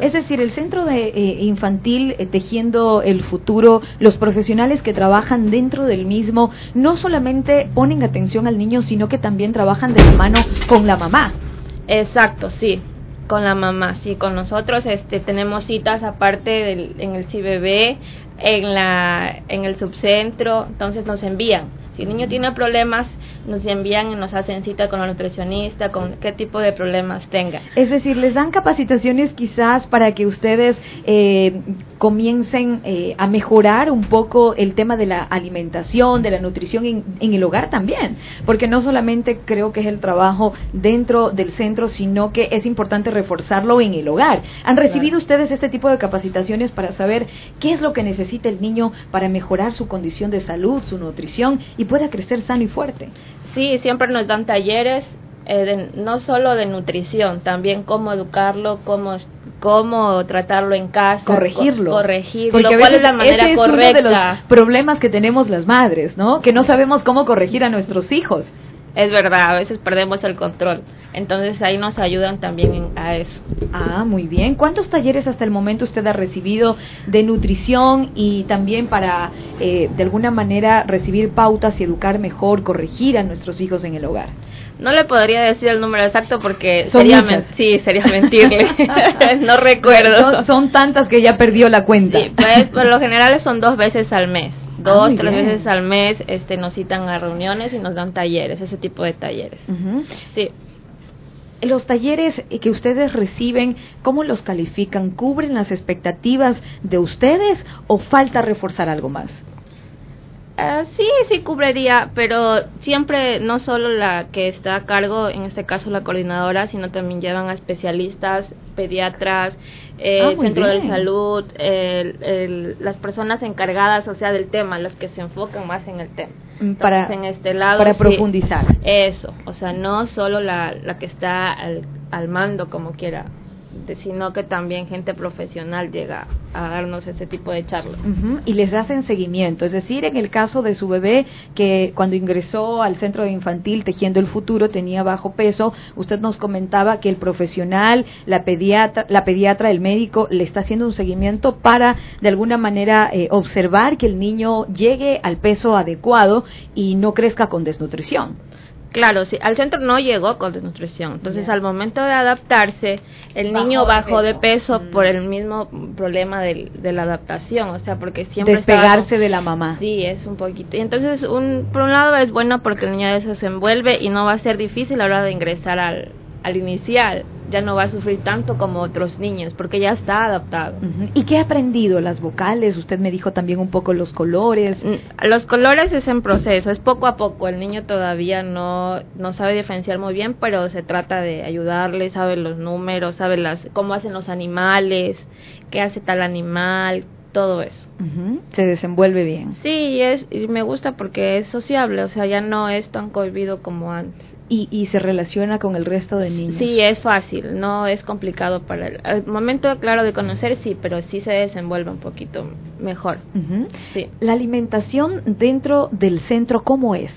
Es decir, el centro de eh, infantil eh, tejiendo el futuro, los profesionales que trabajan dentro del mismo no solamente ponen atención al niño, sino que también trabajan de la mano con la mamá. Exacto, sí, con la mamá, sí, con nosotros este tenemos citas aparte del, en el CBB, en la en el subcentro, entonces nos envían. Si el niño tiene problemas, nos envían y nos hacen cita con la nutricionista, con qué tipo de problemas tenga. Es decir, les dan capacitaciones quizás para que ustedes eh, comiencen eh, a mejorar un poco el tema de la alimentación, de la nutrición en, en el hogar también, porque no solamente creo que es el trabajo dentro del centro, sino que es importante reforzarlo en el hogar. ¿Han recibido ustedes este tipo de capacitaciones para saber qué es lo que necesita el niño para mejorar su condición de salud, su nutrición y pueda crecer sano y fuerte? Sí, siempre nos dan talleres, eh, de- no solo de nutrición, también cómo educarlo, cómo, cómo tratarlo en casa. corregirlo. co- corregirlo, Porque a cuál veces es la manera ese es correcta. uno de los problemas que tenemos las madres, ¿no? Que no sabemos cómo corregir a nuestros hijos. Es verdad, a veces perdemos el control. Entonces ahí nos ayudan también a eso. Ah, muy bien. ¿Cuántos talleres hasta el momento usted ha recibido de nutrición y también para, eh, de alguna manera, recibir pautas y educar mejor, corregir a nuestros hijos en el hogar? No le podría decir el número exacto porque Son sería muchas. sí, sería mentirle. no recuerdo. Son, son tantas que ya perdió la cuenta. Sí, pues por lo general son dos veces al mes. Ah, Dos, tres bien. veces al mes este, nos citan a reuniones y nos dan talleres, ese tipo de talleres. Sí. Los talleres que ustedes reciben, ¿cómo los califican? ¿Cubren las expectativas de ustedes o falta reforzar algo más? Ah, sí, sí cubriría, pero siempre no solo la que está a cargo, en este caso la coordinadora, sino también llevan a especialistas, pediatras, eh, Ah, centro de salud, el- el- las personas encargadas, o sea, del tema, las que se enfocan más en el tema. Mm, Para, en este lado, para sí, profundizar. Eso, o sea, no solo la, la que está al, al mando, como quiera, sino que también gente profesional llega a darnos ese tipo de charlas. Y les hacen seguimiento, es decir, en el caso de su bebé que cuando ingresó al centro infantil tejiendo el futuro tenía bajo peso, usted nos comentaba que el profesional, la pediatra, la pediatra, el médico le está haciendo un seguimiento para de alguna manera eh, observar que el niño llegue al peso adecuado y no crezca con desnutrición. Claro, sí, al centro no llegó con desnutrición. Entonces, al momento de adaptarse, el Bajó niño de bajó de peso. peso Mm. por el mismo problema del- de, la adaptación. O sea, porque siempre Despegarse de la mamá. Sí, es un poquito. Y entonces, un, por un lado es bueno porque el niño se desenvuelve y no va a ser difícil a la hora de ingresar al, al inicial. Ya no va a sufrir tanto como otros niños porque ya está adaptado. ¿Y qué ha aprendido? Las vocales, usted me dijo también un poco los colores. Mm, Los colores es en proceso, es poco a poco. El niño todavía no, no sabe diferenciar muy bien, pero se trata de ayudarle, sabe los números, sabe las, cómo hacen los animales, qué hace tal animal, todo eso. Se desenvuelve bien. Sí, es, y me gusta porque es sociable, o sea, ya no es tan cohibido como antes. Y, y se relaciona con el resto de niños. Sí, es fácil, no es complicado para él. Al momento, claro, de conocer, sí, pero sí se desenvuelve un poquito mejor. Sí. La alimentación dentro del centro, ¿cómo es?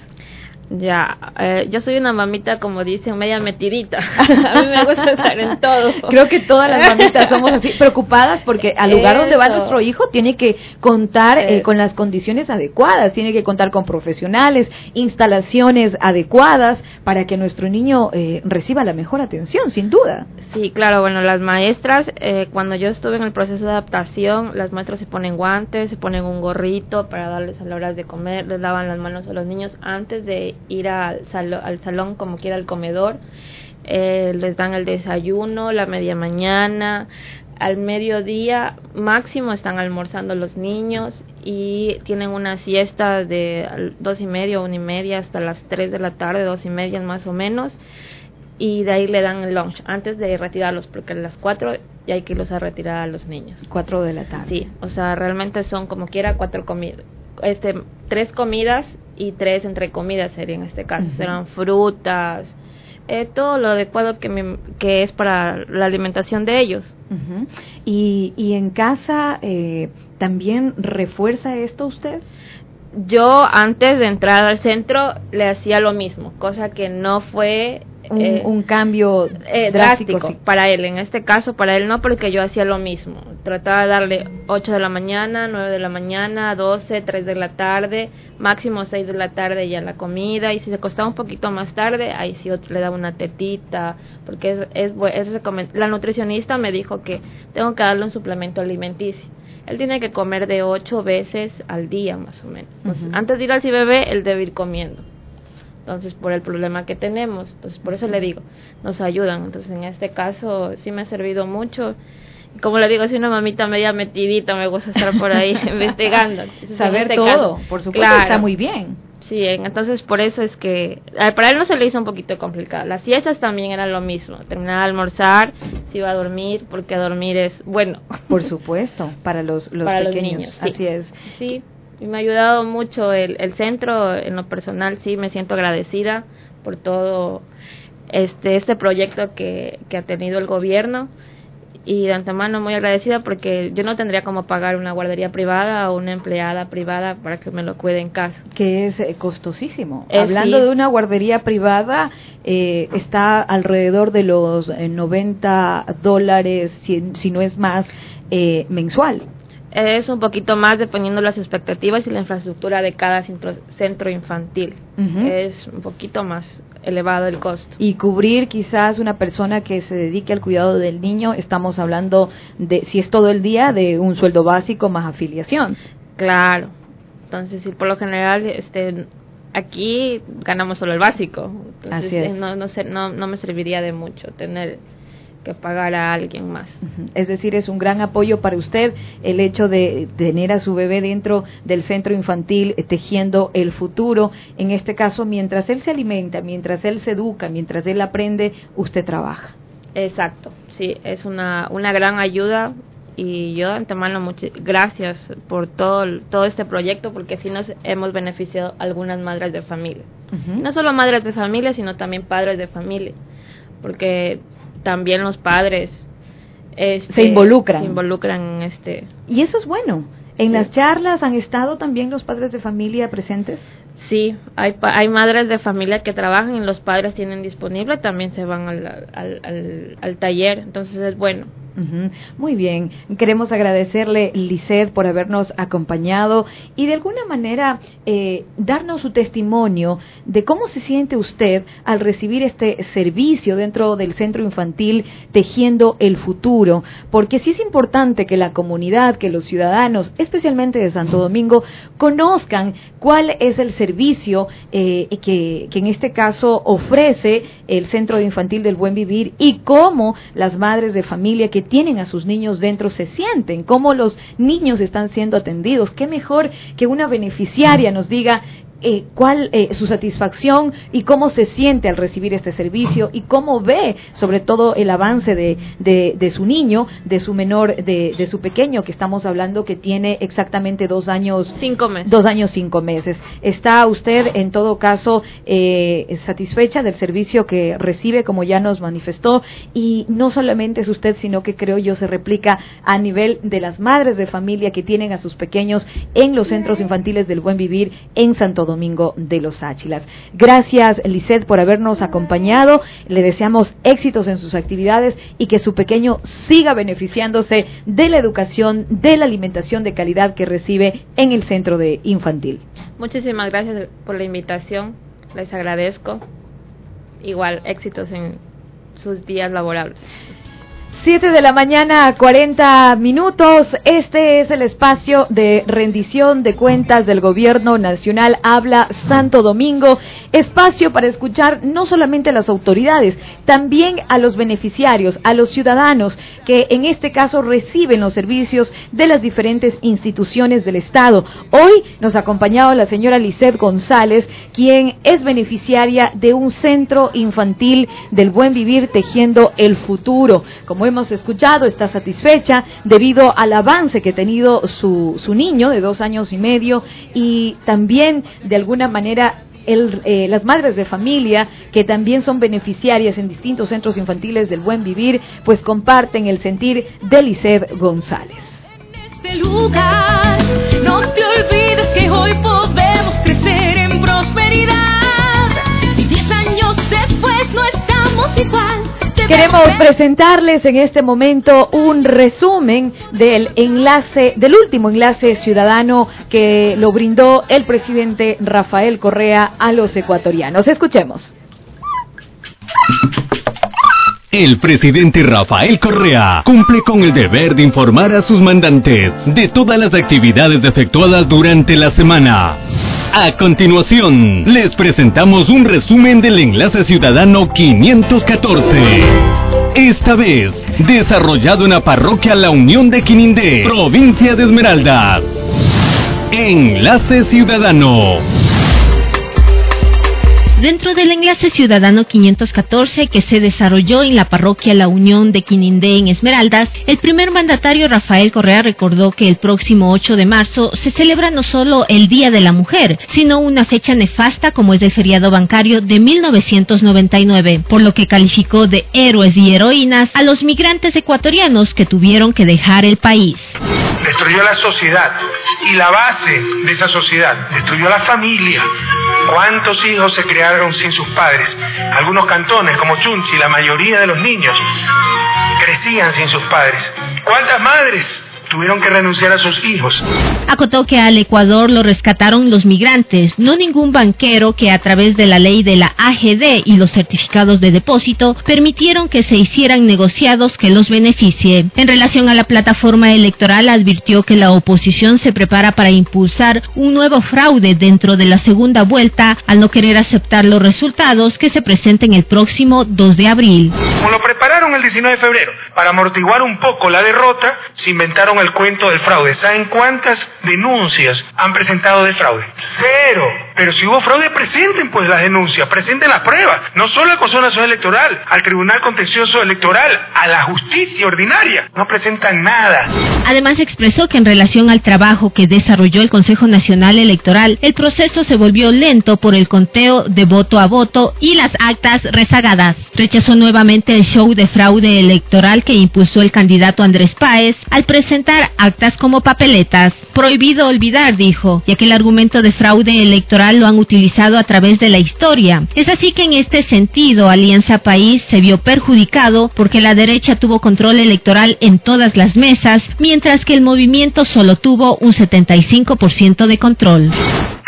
Ya, eh, yo soy una mamita, como dicen, media metidita. a mí me gusta estar en todo. Creo que todas las mamitas somos así, preocupadas porque al lugar donde va nuestro hijo tiene que contar eh, con las condiciones adecuadas, tiene que contar con profesionales, instalaciones adecuadas para que nuestro niño eh, reciba la mejor atención, sin duda. Sí, claro, bueno, las maestras, eh, cuando yo estuve en el proceso de adaptación, las maestras se ponen guantes, se ponen un gorrito para darles a la hora de comer, les lavan las manos a los niños antes de ir al, salo- al salón, como quiera, al comedor. Eh, les dan el desayuno, la media mañana, al mediodía máximo están almorzando los niños y tienen una siesta de dos y media, una y media hasta las tres de la tarde, dos y media más o menos y de ahí le dan el lunch antes de retirarlos porque a las 4 ya hay que irlos a retirar a los niños. Cuatro de la tarde. Sí, o sea, realmente son como quiera cuatro comidas, este, tres comidas y tres entre comidas sería en este caso, Ujú. serán frutas, eh, todo lo adecuado que, me- que es para la alimentación de ellos. Y, y en casa eh, también refuerza esto usted. Yo antes de entrar al centro le hacía lo mismo, cosa que no fue Un, eh, un cambio eh, drástico. drástico sí. para él. En este caso, para él no, porque yo hacía lo mismo. Trataba de darle 8 de la mañana, 9 de la mañana, 12, 3 de la tarde, máximo 6 de la tarde ya la comida. Y si se costaba un poquito más tarde, ahí sí otro le daba una tetita, porque es, es, es La nutricionista me dijo que tengo que darle un suplemento alimenticio. Él tiene que comer de 8 veces al día, más o menos. Entonces. Antes de ir al CBB, él debe ir comiendo entonces por el problema que tenemos entonces por eso le digo nos ayudan entonces en este caso sí me ha servido mucho como le digo soy una mamita media metidita me gusta estar por ahí investigando Entonces, Saber este todo, caso- por supuesto, Claro. está muy bien. sí en- entonces por eso es que para él no se le hizo un poquito complicado las siestas también eran lo mismo terminaba de almorzar se iba a dormir porque dormir es bueno Por supuesto, para los, los Para los pequeños. niños, sí. Así es. Sí, y me ha ayudado mucho el, el centro, en lo personal sí me siento agradecida por todo este este proyecto que, que ha tenido el gobierno y de antemano muy agradecida porque yo no tendría como pagar una guardería privada o una empleada privada para que me lo cuide en casa. que es eh, costosísimo. Eh, Hablando sí. de una guardería privada, eh, está alrededor de los eh, 90 dólares, si, si no es más, eh, mensual. Es un poquito más dependiendo de las expectativas y la infraestructura de cada centro, centro infantil. Es un poquito más elevado el costo. Y cubrir quizás una persona que se dedique al cuidado del niño, estamos hablando de, si es todo el día, de un sueldo básico más afiliación. Claro. Entonces, sí, por lo general, este, aquí ganamos solo el básico. Entonces, Así es. No, no, sé, no, no me serviría de mucho tener que pagar a alguien más. Es decir, es un gran apoyo para usted el hecho de tener a su bebé dentro del centro infantil eh, tejiendo el futuro. En este caso, mientras él se alimenta, mientras él se educa, mientras él aprende, usted trabaja. Exacto. Sí, es una, una gran ayuda y yo de antemano muchas gracias por todo, todo este proyecto porque sí nos hemos beneficiado algunas madres de familia. No solo madres de familia, sino también padres de familia, porque también los padres este, Se involucran. se involucran en este. Y eso es bueno. En las charlas han estado también los padres de familia presentes. Sí, hay, hay madres de familia que trabajan y los padres tienen disponible, también se van al, al, al, al taller, entonces es bueno. Muy bien, queremos agradecerle, Lisset, por habernos acompañado y de alguna manera eh, darnos su testimonio de cómo se siente usted al recibir este servicio dentro del centro infantil Tejiendo el Futuro, porque sí es importante que la comunidad, que los ciudadanos, especialmente de Santo Domingo, conozcan cuál es el servicio eh, que, que en este caso ofrece el Centro Infantil del Buen Vivir y cómo las madres de familia que tienen a sus niños dentro se sienten, cómo los niños están siendo atendidos. Qué mejor que una beneficiaria nos diga eh, cuál eh, su satisfacción y cómo se siente al recibir este servicio y cómo ve sobre todo el avance de, de, de su niño, de su menor, de, de su pequeño que estamos hablando que tiene exactamente dos años Cinco meses. Dos años, cinco meses. ¿Está usted, en todo caso, eh, satisfecha del servicio que recibe, como ya nos manifestó? Y no solamente es usted, sino que creo yo se replica a nivel de las madres de familia que tienen a sus pequeños en los centros infantiles del buen vivir en Santo Domingo de los Áchilas. Gracias, Lisette, por habernos acompañado. Le deseamos éxitos en sus actividades y que su pequeño siga beneficiándose de la educación, de la alimentación de calidad que recibe en el centro de infantil. Muchísimas gracias por la invitación. Les agradezco. Igual, éxitos en sus días laborables. 7 de la mañana, 40 minutos. Este es el espacio de rendición de cuentas del Gobierno Nacional. Habla Santo Domingo. Espacio para escuchar no solamente a las autoridades, también a los beneficiarios, a los ciudadanos que en este caso reciben los servicios de las diferentes instituciones del Estado. Hoy nos ha acompañado la señora Lisette González, quien es beneficiaria de un centro infantil del buen vivir tejiendo el futuro. Como hemos escuchado, está satisfecha debido al avance que ha tenido su, su niño de dos años y medio y también de alguna manera el, eh, las madres de familia que también son beneficiarias en distintos centros infantiles del buen vivir, pues comparten el sentir de Lisset González. este lugar. No te olvides que hoy podemos crecer en prosperidad. Y diez años después no estamos igual. Queremos presentarles en este momento un resumen del enlace, del último enlace ciudadano que lo brindó el presidente Rafael Correa a los ecuatorianos. Escuchemos. El presidente Rafael Correa cumple con el deber de informar a sus mandantes de todas las actividades efectuadas durante la semana. A continuación, les presentamos un resumen del enlace ciudadano 514. Esta vez, desarrollado en la parroquia La Unión de Quinindé, provincia de Esmeraldas. Enlace Ciudadano. Dentro del enlace ciudadano 514 que se desarrolló en la parroquia La Unión de Quinindé en Esmeraldas, el primer mandatario Rafael Correa recordó que el próximo 8 de marzo se celebra no solo el Día de la Mujer, sino una fecha nefasta como es el feriado bancario de 1999, por lo que calificó de héroes y heroínas a los migrantes ecuatorianos que tuvieron que dejar el país. destruyó la sociedad y la base de esa sociedad, destruyó la familia. ¿Cuántos hijos se crearon sin sus padres? Algunos cantones, como Chunchi, la mayoría de los niños crecían sin sus padres. ¿Cuántas madres tuvieron que renunciar a sus hijos? Acotó que al Ecuador lo rescataron los migrantes, no ningún banquero que a través de la ley de la AGD y los certificados de depósito permitieron que se hicieran negociados que los beneficie. En relación a la plataforma electoral advirtió que la oposición se prepara para impulsar un nuevo fraude dentro de la segunda vuelta al no querer aceptar los resultados que se presenten el próximo 2 de abril. Como lo prepararon el 19 de febrero, para amortiguar un poco la derrota, se inventaron el cuento del fraude. ¿Saben cuántas denuncias han presentado de fraude? Cero. Pero si hubo fraude, presenten pues las denuncias, presenten las pruebas. No solo al Consejo Nacional Electoral, al Tribunal Contencioso Electoral, a la justicia ordinaria. No presentan nada. Además expresó que en relación al trabajo que desarrolló el Consejo Nacional Electoral, el proceso se volvió lento por el conteo de voto a voto y las actas rezagadas. Rechazó nuevamente el show de fraude electoral que impulsó el candidato Andrés Páez al presentar actas como papeletas. Prohibido olvidar, dijo, ya que el argumento de fraude electoral lo han utilizado a través de la historia. Es así que en este sentido, Alianza País se vio perjudicado porque la derecha tuvo control electoral en todas las mesas, mientras que el movimiento solo tuvo un 75% de control.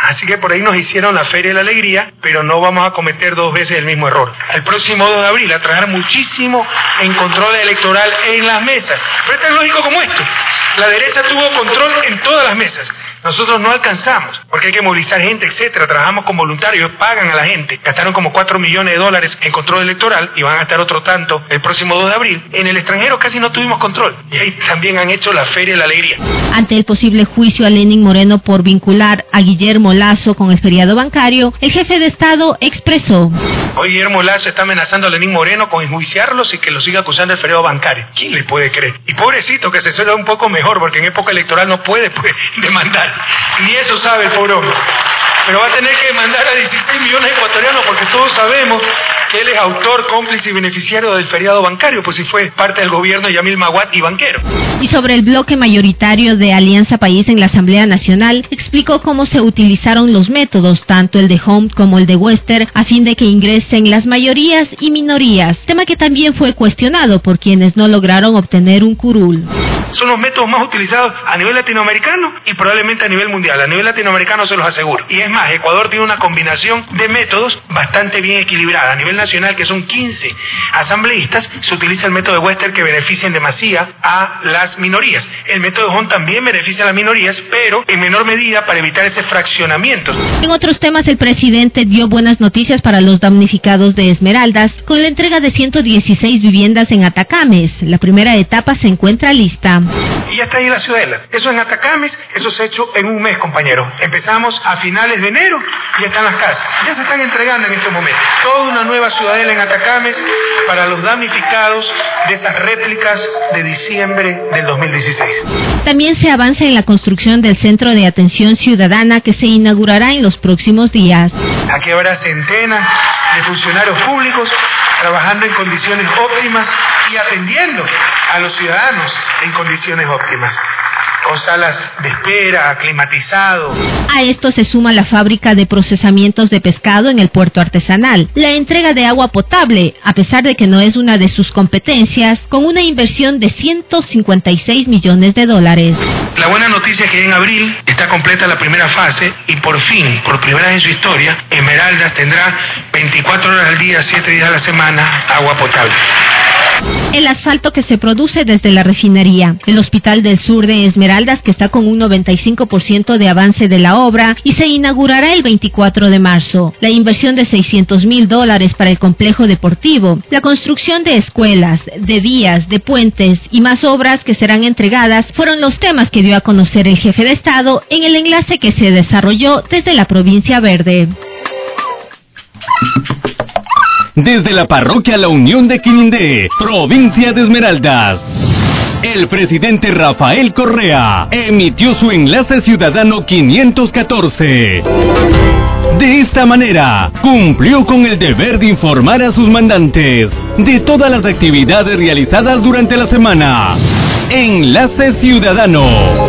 Así que por ahí nos hicieron la Feria de la Alegría, pero no vamos a cometer dos veces el mismo error. El próximo 2 de abril a trabajar muchísimo en control electoral en las mesas. Pero es tan lógico como esto. La derecha tuvo control en todas las mesas. Nosotros no alcanzamos, porque hay que movilizar gente, etcétera. Trabajamos con voluntarios, pagan a la gente. Gastaron como 4 millones de dólares en control electoral y van a gastar otro tanto el próximo 2 de abril. En el extranjero casi no tuvimos control. Y ahí también han hecho la Feria de la Alegría. Ante el posible juicio a Lenin Moreno por vincular a Guillermo Lazo con el feriado bancario, el jefe de Estado expresó. Hoy Guillermo Lazo está amenazando a Lenín Moreno con enjuiciarlos y que lo siga acusando del feriado bancario. ¿Quién le puede creer? Y pobrecito que se suele un poco mejor porque en época electoral no puede pues, demandar. Ni eso sabe el hombre. Pero va a tener que mandar a 16 millones de ecuatorianos porque todos sabemos que él es autor, cómplice y beneficiario del feriado bancario, pues si fue parte del gobierno de Yamil Maguat y banquero. Y sobre el bloque mayoritario de Alianza País en la Asamblea Nacional, explicó cómo se utilizaron los métodos, tanto el de Home como el de Wester, a fin de que ingresen las mayorías y minorías, tema que también fue cuestionado por quienes no lograron obtener un curul. Son los métodos más utilizados a nivel latinoamericano y probablemente a nivel mundial. A nivel latinoamericano se los aseguro. Y es más, Ecuador tiene una combinación de métodos bastante bien equilibrada. A nivel nacional, que son 15 asambleístas, se utiliza el método de Wester que beneficia en demasía a las minorías. El método de Hon también beneficia a las minorías, pero en menor medida para evitar ese fraccionamiento. En otros temas, el presidente dio buenas noticias para los damnificados de Esmeraldas con la entrega de 116 viviendas en Atacames. La primera etapa se encuentra lista. Y ya está ahí la ciudadela. Eso en Atacames, eso se ha hecho en un mes, compañero. Empezamos a finales de enero y ya están las casas. Ya se están entregando en este momento. Toda una nueva ciudadela en Atacames para los damnificados de esas réplicas de diciembre del 2016. También se avanza en la construcción del Centro de Atención Ciudadana que se inaugurará en los próximos días. Aquí habrá centenas de funcionarios públicos trabajando en condiciones óptimas y atendiendo a los ciudadanos en condiciones óptimas con salas de espera, climatizado. A esto se suma la fábrica de procesamientos de pescado en el puerto artesanal, la entrega de agua potable, a pesar de que no es una de sus competencias, con una inversión de 156 millones de dólares. La buena noticia es que en abril está completa la primera fase y por fin, por primera vez en su historia, Esmeraldas tendrá 24 horas al día, 7 días a la semana, agua potable. El asfalto que se produce desde la refinería, el Hospital del Sur de Esmeraldas que está con un 95% de avance de la obra y se inaugurará el 24 de marzo. La inversión de 600 mil dólares para el complejo deportivo, la construcción de escuelas, de vías, de puentes y más obras que serán entregadas fueron los temas que dio a conocer el jefe de Estado en el enlace que se desarrolló desde la provincia verde. Desde la parroquia La Unión de Quirindé, provincia de Esmeraldas. El presidente Rafael Correa emitió su enlace ciudadano 514. De esta manera, cumplió con el deber de informar a sus mandantes de todas las actividades realizadas durante la semana. Enlace Ciudadano.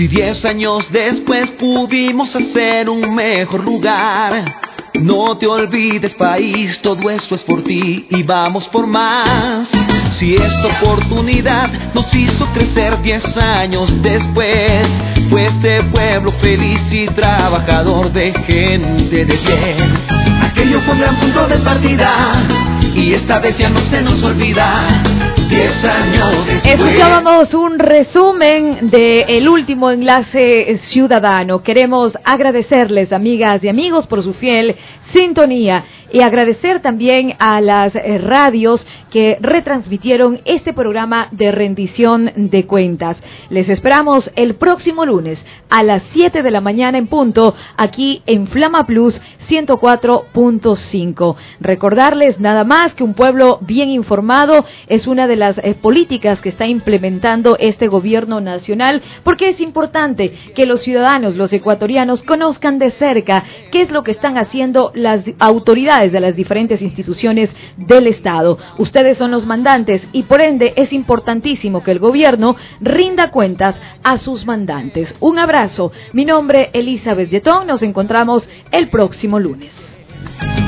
Si diez años después pudimos hacer un mejor lugar, no te olvides país, todo esto es por ti y vamos por más. Si esta oportunidad nos hizo crecer diez años después, fue este pueblo feliz y trabajador de gente de bien. Aquello fue un gran punto de partida y esta vez ya no se nos olvida. Diez años después. Escuchábamos un resumen del último enlace ciudadano. Queremos agradecerles, amigas y amigos, por su fiel sintonía y agradecer también a las eh, radios que retransmitieron este programa de rendición de cuentas. Les esperamos el próximo lunes a las 7 de la mañana en punto aquí en Flama Plus 104.5. Recordarles nada más que un pueblo bien informado es una de las eh, políticas que está implementando este gobierno nacional porque es importante que los ciudadanos, los ecuatorianos conozcan de cerca qué es lo que están haciendo las autoridades de las diferentes instituciones del Estado. Ustedes son los mandantes y por ende es importantísimo que el gobierno rinda cuentas a sus mandantes. Un abrazo. Mi nombre Elizabeth Yetón. Nos encontramos el próximo lunes.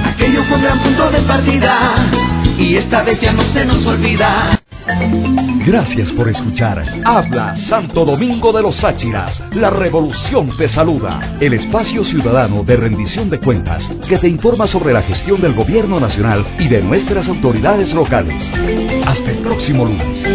Aquello fue un gran punto de partida y esta vez ya no se nos olvida. Gracias por escuchar. Habla Santo Domingo de los Sáchiras. La revolución te saluda. El espacio ciudadano de rendición de cuentas que te informa sobre la gestión del gobierno nacional y de nuestras autoridades locales. Hasta el próximo lunes.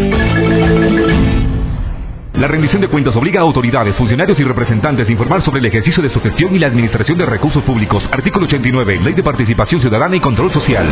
La rendición de cuentas obliga a autoridades, funcionarios y representantes a informar sobre el ejercicio de su gestión y la administración de recursos públicos. Artículo 89. Ley de Participación Ciudadana y Control Social.